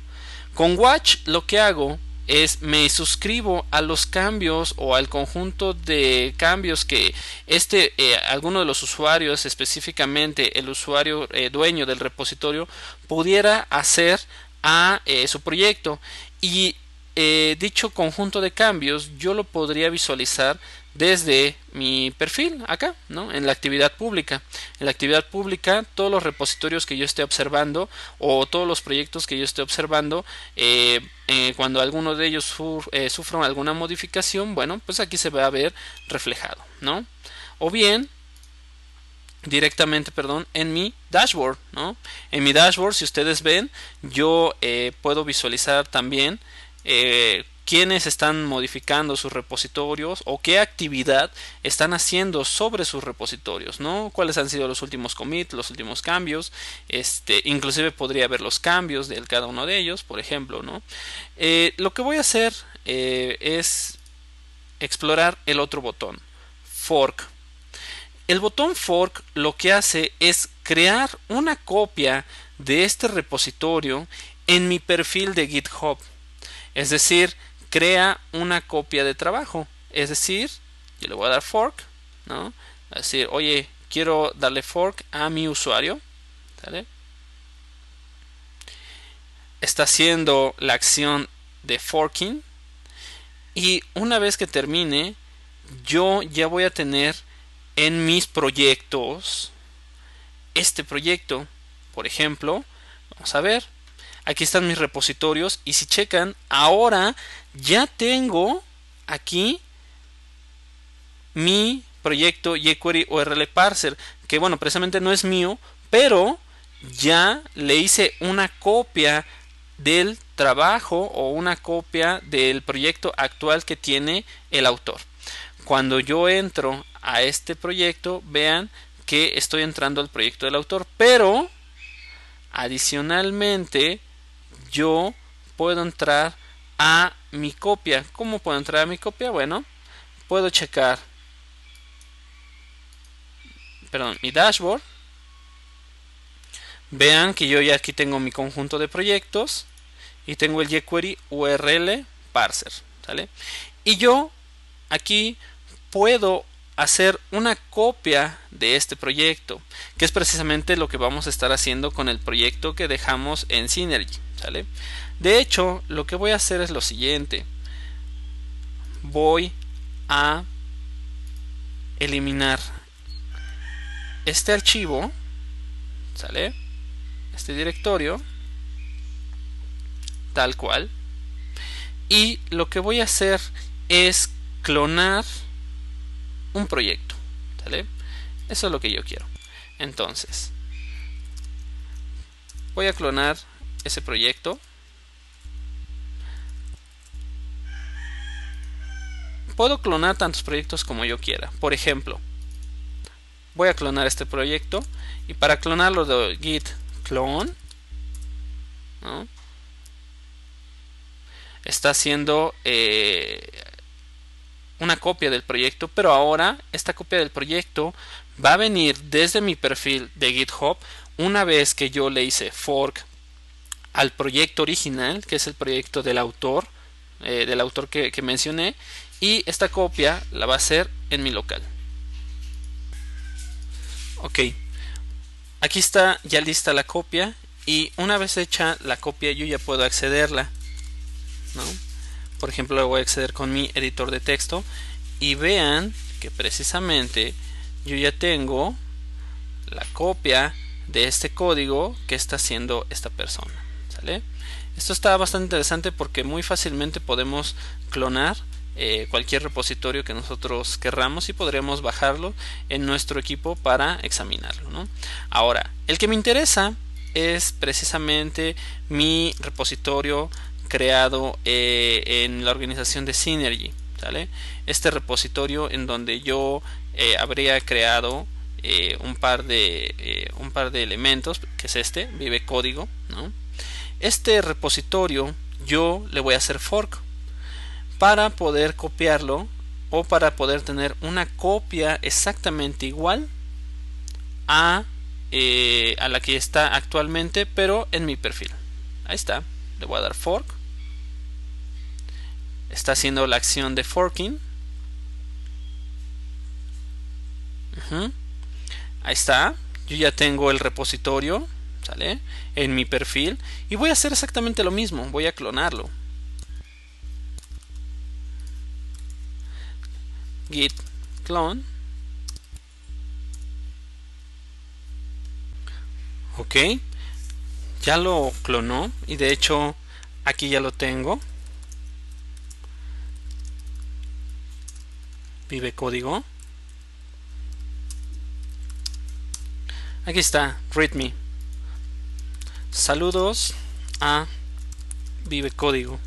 Con Watch lo que hago es me suscribo a los cambios o al conjunto de cambios que este eh, alguno de los usuarios específicamente el usuario eh, dueño del repositorio pudiera hacer a su proyecto y eh, dicho conjunto de cambios yo lo podría visualizar desde mi perfil acá, ¿no? En la actividad pública. En la actividad pública, todos los repositorios que yo esté observando o todos los proyectos que yo esté observando, eh, eh, cuando alguno de ellos sufra alguna modificación, bueno, pues aquí se va a ver reflejado, ¿no? O bien directamente, perdón, en mi dashboard, ¿no? En mi dashboard, si ustedes ven, yo puedo visualizar también quiénes están modificando sus repositorios o qué actividad están haciendo sobre sus repositorios, ¿no? Cuáles han sido los últimos commits, los últimos cambios, este, inclusive podría ver los cambios de cada uno de ellos, por ejemplo, ¿no? Eh, lo que voy a hacer eh, es explorar el otro botón, fork. El botón fork lo que hace es crear una copia de este repositorio en mi perfil de GitHub. Es decir, crea una copia de trabajo. Es decir, yo le voy a dar fork, ¿no? A decir, oye, quiero darle fork a mi usuario. Está haciendo la acción de forking. Y una vez que termine, yo ya voy a tener en mis proyectos este proyecto. Por ejemplo, vamos a ver. Aquí están mis repositorios y si checan, ahora ya tengo aquí mi proyecto jQuery URL Parser, que bueno, precisamente no es mío, pero ya le hice una copia del trabajo o una copia del proyecto actual que tiene el autor. Cuando yo entro a este proyecto, vean que estoy entrando al proyecto del autor, pero adicionalmente yo puedo entrar a mi copia. ¿Cómo puedo entrar a mi copia? Bueno, puedo checar perdón, mi dashboard. Vean que yo ya aquí tengo mi conjunto de proyectos y tengo el jQuery URL parser. Y yo aquí puedo hacer una copia de este proyecto, que es precisamente lo que vamos a estar haciendo con el proyecto que dejamos en Synergy, ¿sale? De hecho, lo que voy a hacer es lo siguiente. Voy a eliminar este archivo, ¿sale? Este directorio, tal cual. Y lo que voy a hacer es clonar un proyecto, ¿sale? Eso es lo que yo quiero. Entonces, voy a clonar ese proyecto Puedo clonar tantos proyectos como yo quiera. Por ejemplo, voy a clonar este proyecto y para clonarlo de git clone está haciendo eh, una copia del proyecto, pero ahora esta copia del proyecto va a venir desde mi perfil de GitHub una vez que yo le hice fork al proyecto original, que es el proyecto del autor, eh, del autor que mencioné, y esta copia la va a hacer en mi local. Ok. Aquí está ya lista la copia y una vez hecha la copia yo ya puedo accederla ¿no? por ejemplo voy a acceder con mi editor de texto y vean que precisamente yo ya tengo la copia de este código que está haciendo esta persona esto está bastante interesante porque muy fácilmente podemos clonar eh, cualquier repositorio que nosotros querramos y podremos bajarlo en nuestro equipo para examinarlo. Ahora, el que me interesa es precisamente mi repositorio creado eh, en la organización de Synergy. Este repositorio en donde yo eh, habría creado un, par de, un par de elementos, que es este, vive código. ¿no? Este repositorio yo le voy a hacer fork para poder copiarlo o para poder tener una copia exactamente igual a, eh, a la que está actualmente pero en mi perfil. Ahí está. Le voy a dar fork. Está haciendo la acción de forking. Ahí está. Yo ya tengo el repositorio ¿sale? En mi perfil. Y voy a hacer exactamente lo mismo, voy a clonarlo. git clone. Ok. Ya lo clonó. Y de hecho aquí ya lo tengo. Vive código. Aquí está. Readme saludos a vive código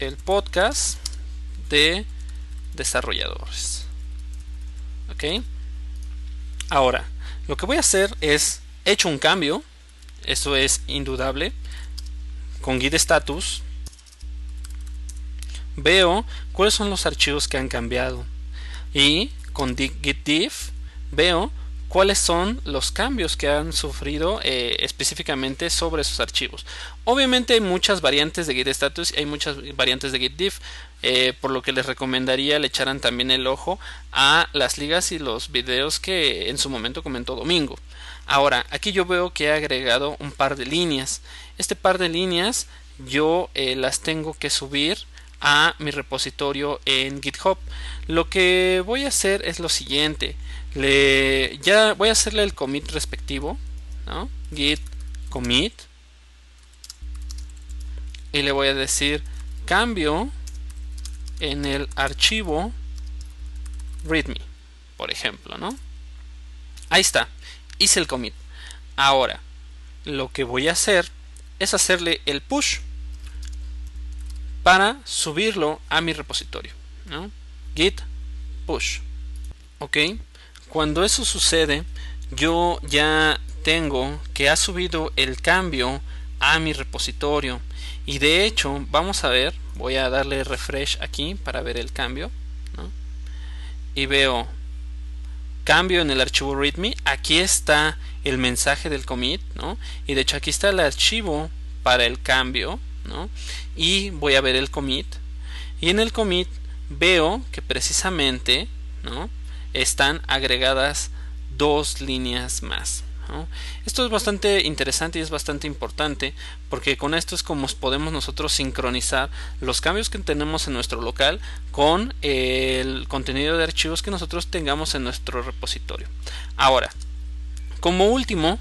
el podcast de desarrolladores. Ok. Ahora lo que voy a hacer es hecho un cambio eso es indudable con git status. Veo cuáles son los archivos que han cambiado. Y con git diff veo cuáles son los cambios que han sufrido eh, específicamente sobre esos archivos. Obviamente hay muchas variantes de git status, hay muchas variantes de git diff, eh, por lo que les recomendaría le echaran también el ojo a las ligas y los videos que en su momento comentó Domingo. Ahora, aquí yo veo que he agregado un par de líneas. Este par de líneas yo eh, las tengo que subir a mi repositorio en GitHub. Lo que voy a hacer es lo siguiente le ya voy a hacerle el commit respectivo ¿no? git commit. Y le voy a decir cambio en el archivo readme por ejemplo no ahí está hice el commit. Ahora lo que voy a hacer es hacerle el push para subirlo a mi repositorio ¿no? git push. Ok cuando eso sucede, yo ya tengo que ha subido el cambio a mi repositorio. Y de hecho, vamos a ver, voy a darle refresh aquí para ver el cambio. Y veo cambio en el archivo readme. Aquí está el mensaje del commit. ¿no? Y de hecho aquí está el archivo para el cambio. ¿no? Y voy a ver el commit. Y en el commit veo que precisamente ¿no? Están agregadas dos líneas más. Esto es bastante interesante y es bastante importante porque con esto es como podemos nosotros sincronizar los cambios que tenemos en nuestro local con el contenido de archivos que nosotros tengamos en nuestro repositorio. Ahora, como último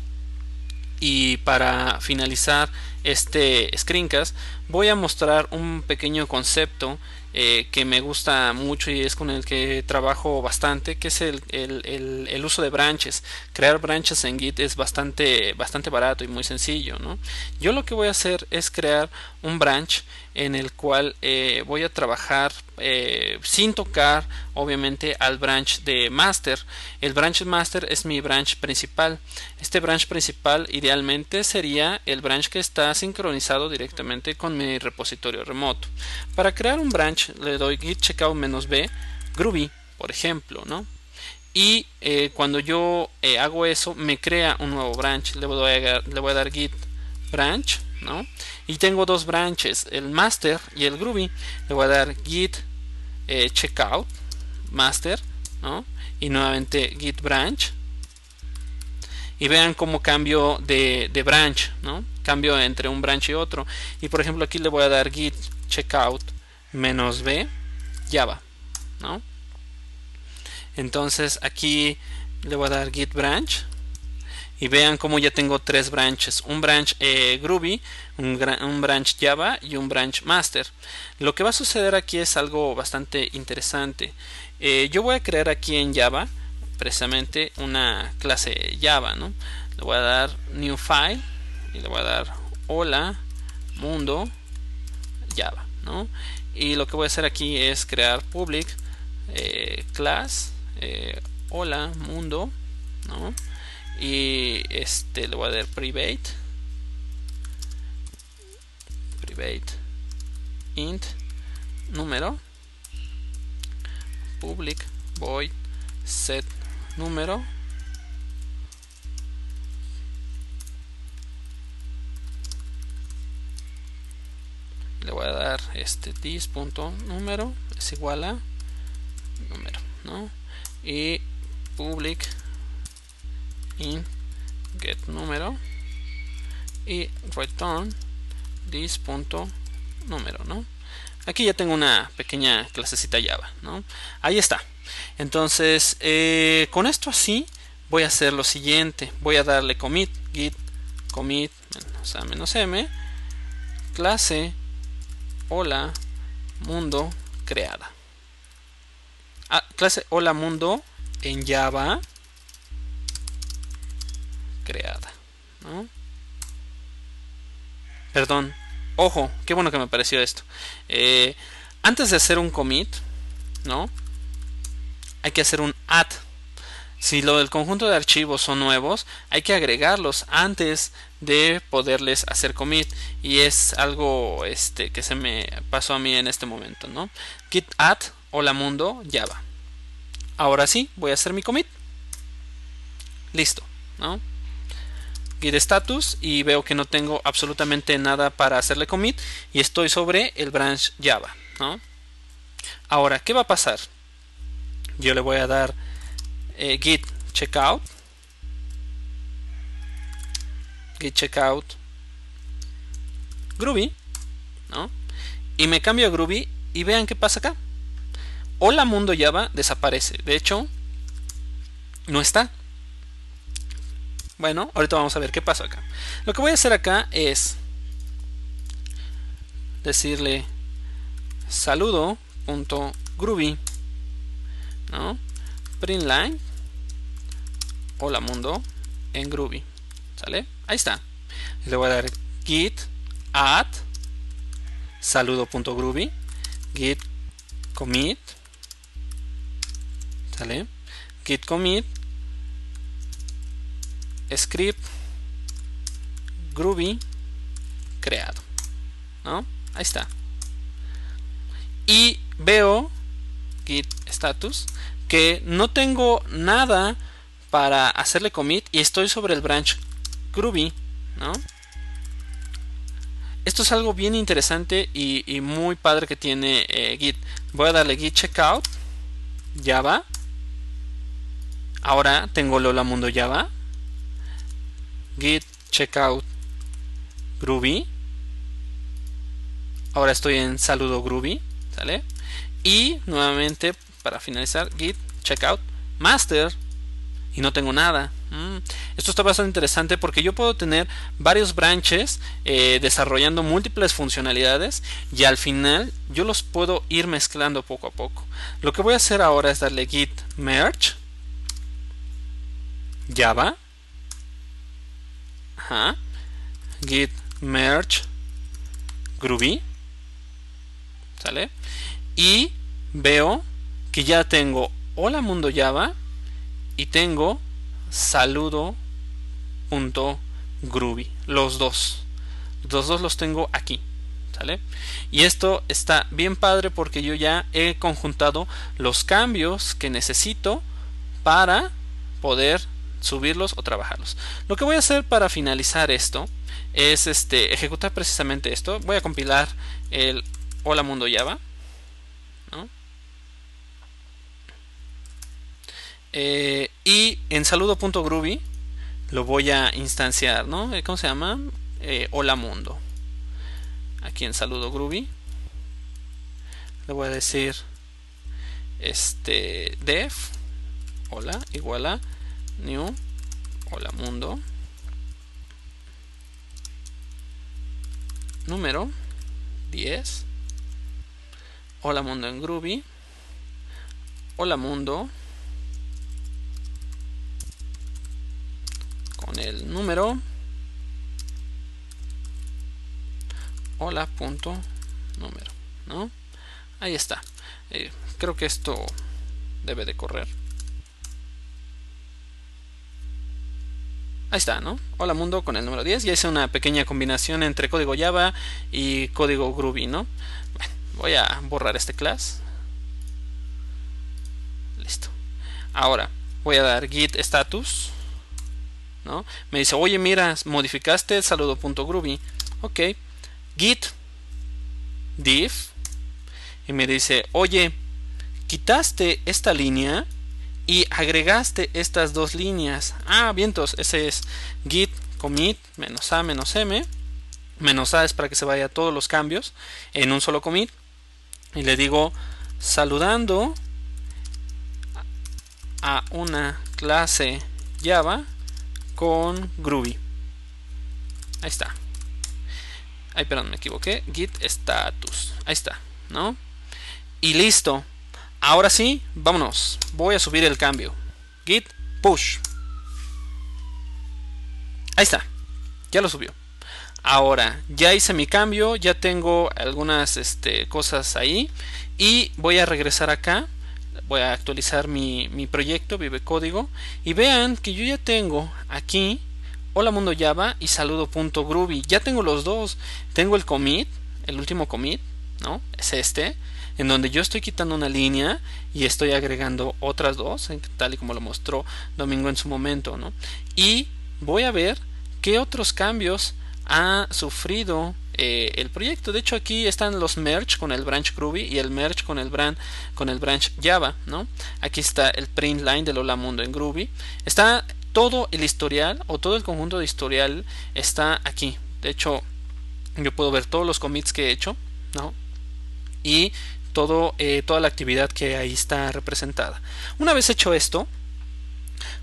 y para finalizar este screencast voy a mostrar un pequeño concepto eh, que me gusta mucho y es con el que trabajo bastante, que es el, el, el, uso de branches. Crear branches en Git es bastante, bastante barato y muy sencillo. ¿no? Yo lo que voy a hacer es crear un branch en el cual eh, voy a trabajar eh, sin tocar obviamente al branch de master el branch master es mi branch principal este branch principal idealmente sería el branch que está sincronizado directamente con mi repositorio remoto para crear un branch le doy git checkout "-b groovy por ejemplo no y eh, cuando yo hago eso me crea un nuevo branch le voy a, le voy a dar git branch ¿no? y tengo dos branches el master y el groovy le voy a dar git eh, checkout master ¿no? y nuevamente git branch y vean cómo cambio de, de, branch ¿no? cambio entre un branch y otro y por ejemplo aquí le voy a dar git checkout menos b java ¿no? entonces aquí le voy a dar git branch y vean cómo ya tengo tres branches un branch eh, Groovy un, branch Java y un branch Master lo que va a suceder aquí es algo bastante interesante eh, yo voy a crear aquí en Java precisamente una clase Java ¿no? le voy a dar new file y le voy a dar hola mundo Java ¿no? Y lo que voy a hacer aquí es crear public eh, class hola mundo ¿no? y este le voy a dar private private int número public void set número este this punto número es igual a número ¿no? y public in get número y return this punto número no aquí ya tengo una pequeña clasecita Java, ¿no? Ahí está. Entonces, eh, con esto así, voy a hacer lo siguiente. Voy a darle commit, git, commit, menos a menos m, clase, hola, mundo, creada. Ah, clase hola mundo en Java creada. ¿no? Perdón. Ojo, qué bueno que me pareció esto. Eh, antes de hacer un commit, ¿no? Hay que hacer un add. Si lo del conjunto de archivos son nuevos, hay que agregarlos antes de poderles hacer commit. Y es algo este, que se me pasó a mí en este momento, ¿no? Git add hola mundo java. Ahora sí, voy a hacer mi commit. Listo, ¿no? git status y veo que no tengo absolutamente nada para hacerle commit y estoy sobre el branch java ¿no? ahora qué va a pasar yo le voy a dar eh, git checkout git checkout groovy ¿no? y me cambio a groovy y vean qué pasa acá hola mundo java desaparece de hecho no está bueno, ahorita vamos a ver qué pasa acá. Lo que voy a hacer acá es decirle saludo.groovy ¿no? print line hola mundo en groovy ¿sale? ahí está le voy a dar git add saludo.groovy git commit ¿sale? git commit script groovy creado ¿no? ahí está y veo git status que no tengo nada para hacerle commit y estoy sobre el branch groovy ¿no? esto es algo bien interesante y, muy padre que tiene eh, git. Voy a darle git checkout java ahora tengo lola mundo java git checkout groovy. Ahora estoy en saludo groovy ¿sale? y nuevamente para finalizar git checkout master y no tengo nada. Mm, esto está bastante interesante porque yo puedo tener varios branches eh, desarrollando múltiples funcionalidades y al final yo los puedo ir mezclando poco a poco. Lo que voy a hacer ahora es darle git merge. Java. Git merge. Groovy. Sale y veo que ya tengo hola mundo java y tengo saludo punto groovy los dos los dos los tengo aquí ¿sale? y esto está bien padre porque yo ya he conjuntado los cambios que necesito para poder subirlos o trabajarlos. Lo que voy a hacer para finalizar esto es este, ejecutar precisamente esto. Voy a compilar el hola mundo java. Eh, y en saludo.groovy lo voy a instanciar, ¿no? Eh, ¿Cómo se llama? Eh, hola mundo. Aquí en saludo groovy le voy a decir este def hola igual a new hola mundo número 10 hola mundo en groovy hola mundo con el número hola punto número no ahí está eh, creo que esto debe de correr Ahí está, ¿no? Hola mundo con el número 10. Ya hice una pequeña combinación entre código Java y código Groovy, ¿no? [LAUGHS] Voy a borrar este class. Listo. Ahora voy a dar git status. ¿No? Me dice, oye, mira, modificaste saludo.groovy. Ok. Git div. Y me dice, oye, quitaste esta línea y agregaste estas dos líneas. Ah, vientos, ese es git commit a menos m. Menos a es para que se vaya todos los cambios en un solo commit. y le digo saludando a una clase Java con Groovy. Ahí está. Ay, perdón, me equivoqué. Git status. Ahí está, ¿no? Y listo. Ahora sí, vámonos. Voy a subir el cambio. Git push. Ahí está. Ya lo subió. Ahora, ya hice mi cambio, ya tengo algunas este, cosas ahí y voy a regresar acá. Voy a actualizar mi, mi proyecto, Vive Código. Y vean que yo ya tengo aquí Hola Mundo Java y saludo.groovy. Ya tengo los dos. Tengo el commit, el último commit, ¿no? Es este, en donde yo estoy quitando una línea y estoy agregando otras dos, tal y como lo mostró Domingo en su momento, ¿no? Y voy a ver qué otros cambios ha sufrido eh, el proyecto. De hecho, aquí están los merge con el branch Groovy y el merge con el, branch, con el branch Java, ¿no? Aquí está el print line del Hola Mundo en Groovy. Está todo el historial o todo el conjunto de historial está aquí. De hecho, yo puedo ver todos los commits que he hecho, ¿no? Y todo, eh, toda la actividad que ahí está representada. Una vez hecho esto,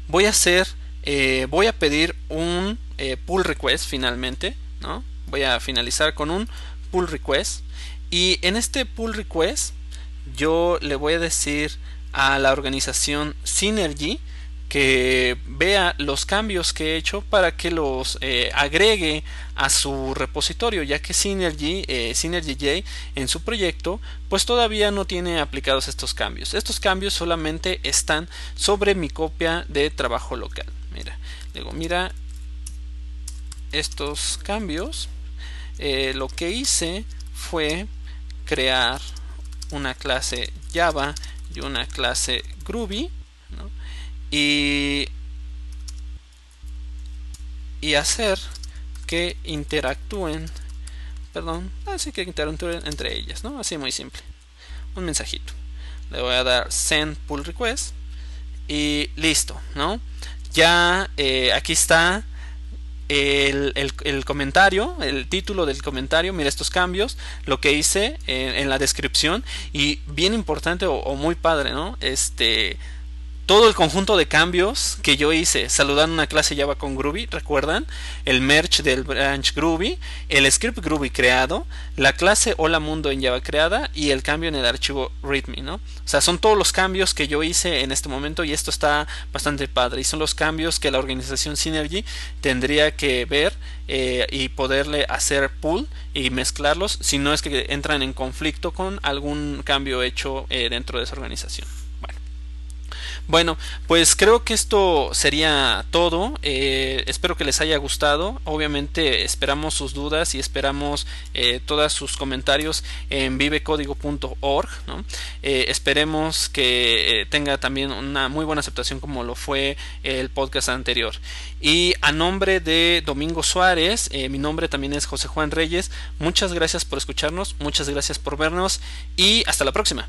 voy a hacer, eh, voy a pedir un pull request finalmente, ¿no? Voy a finalizar con un pull request. Y en este pull request yo le voy a decir a la organización Synergy que vea los cambios que he hecho para que los eh, agregue a su repositorio ya que Synergy, eh, Synergy J en su proyecto pues todavía no tiene aplicados estos cambios. Estos cambios solamente están sobre mi copia de trabajo local. Mira digo mira estos cambios eh, lo que hice fue crear una clase Java y una clase Groovy y, hacer que interactúen, perdón, así que interactúen entre ellas, ¿no? Así muy simple. Un mensajito. Le voy a dar send pull request y listo, ¿no? Ya eh, aquí está el, el, comentario, el título del comentario, mira estos cambios, lo que hice en, la descripción y bien importante o, o, muy padre, ¿no? Este todo el conjunto de cambios que yo hice saludando una clase Java con Groovy, recuerdan, el merge del branch Groovy, el script Groovy creado, la clase Hola Mundo en Java creada y el cambio en el archivo README, ¿no? O sea, son todos los cambios que yo hice en este momento y esto está bastante padre y son los cambios que la organización Synergy tendría que ver eh, y poderle hacer pull y mezclarlos si no es que entran en conflicto con algún cambio hecho eh, dentro de esa organización. Bueno, pues creo que esto sería todo. Eh, espero que les haya gustado. Obviamente esperamos sus dudas y esperamos eh, todos sus comentarios en vivecódigo.org. Eh, esperemos que tenga también una muy buena aceptación como lo fue el podcast anterior. Y a nombre de Domingo Suárez, mi nombre también es José Juan Reyes. Muchas gracias por escucharnos, muchas gracias por vernos y hasta la próxima.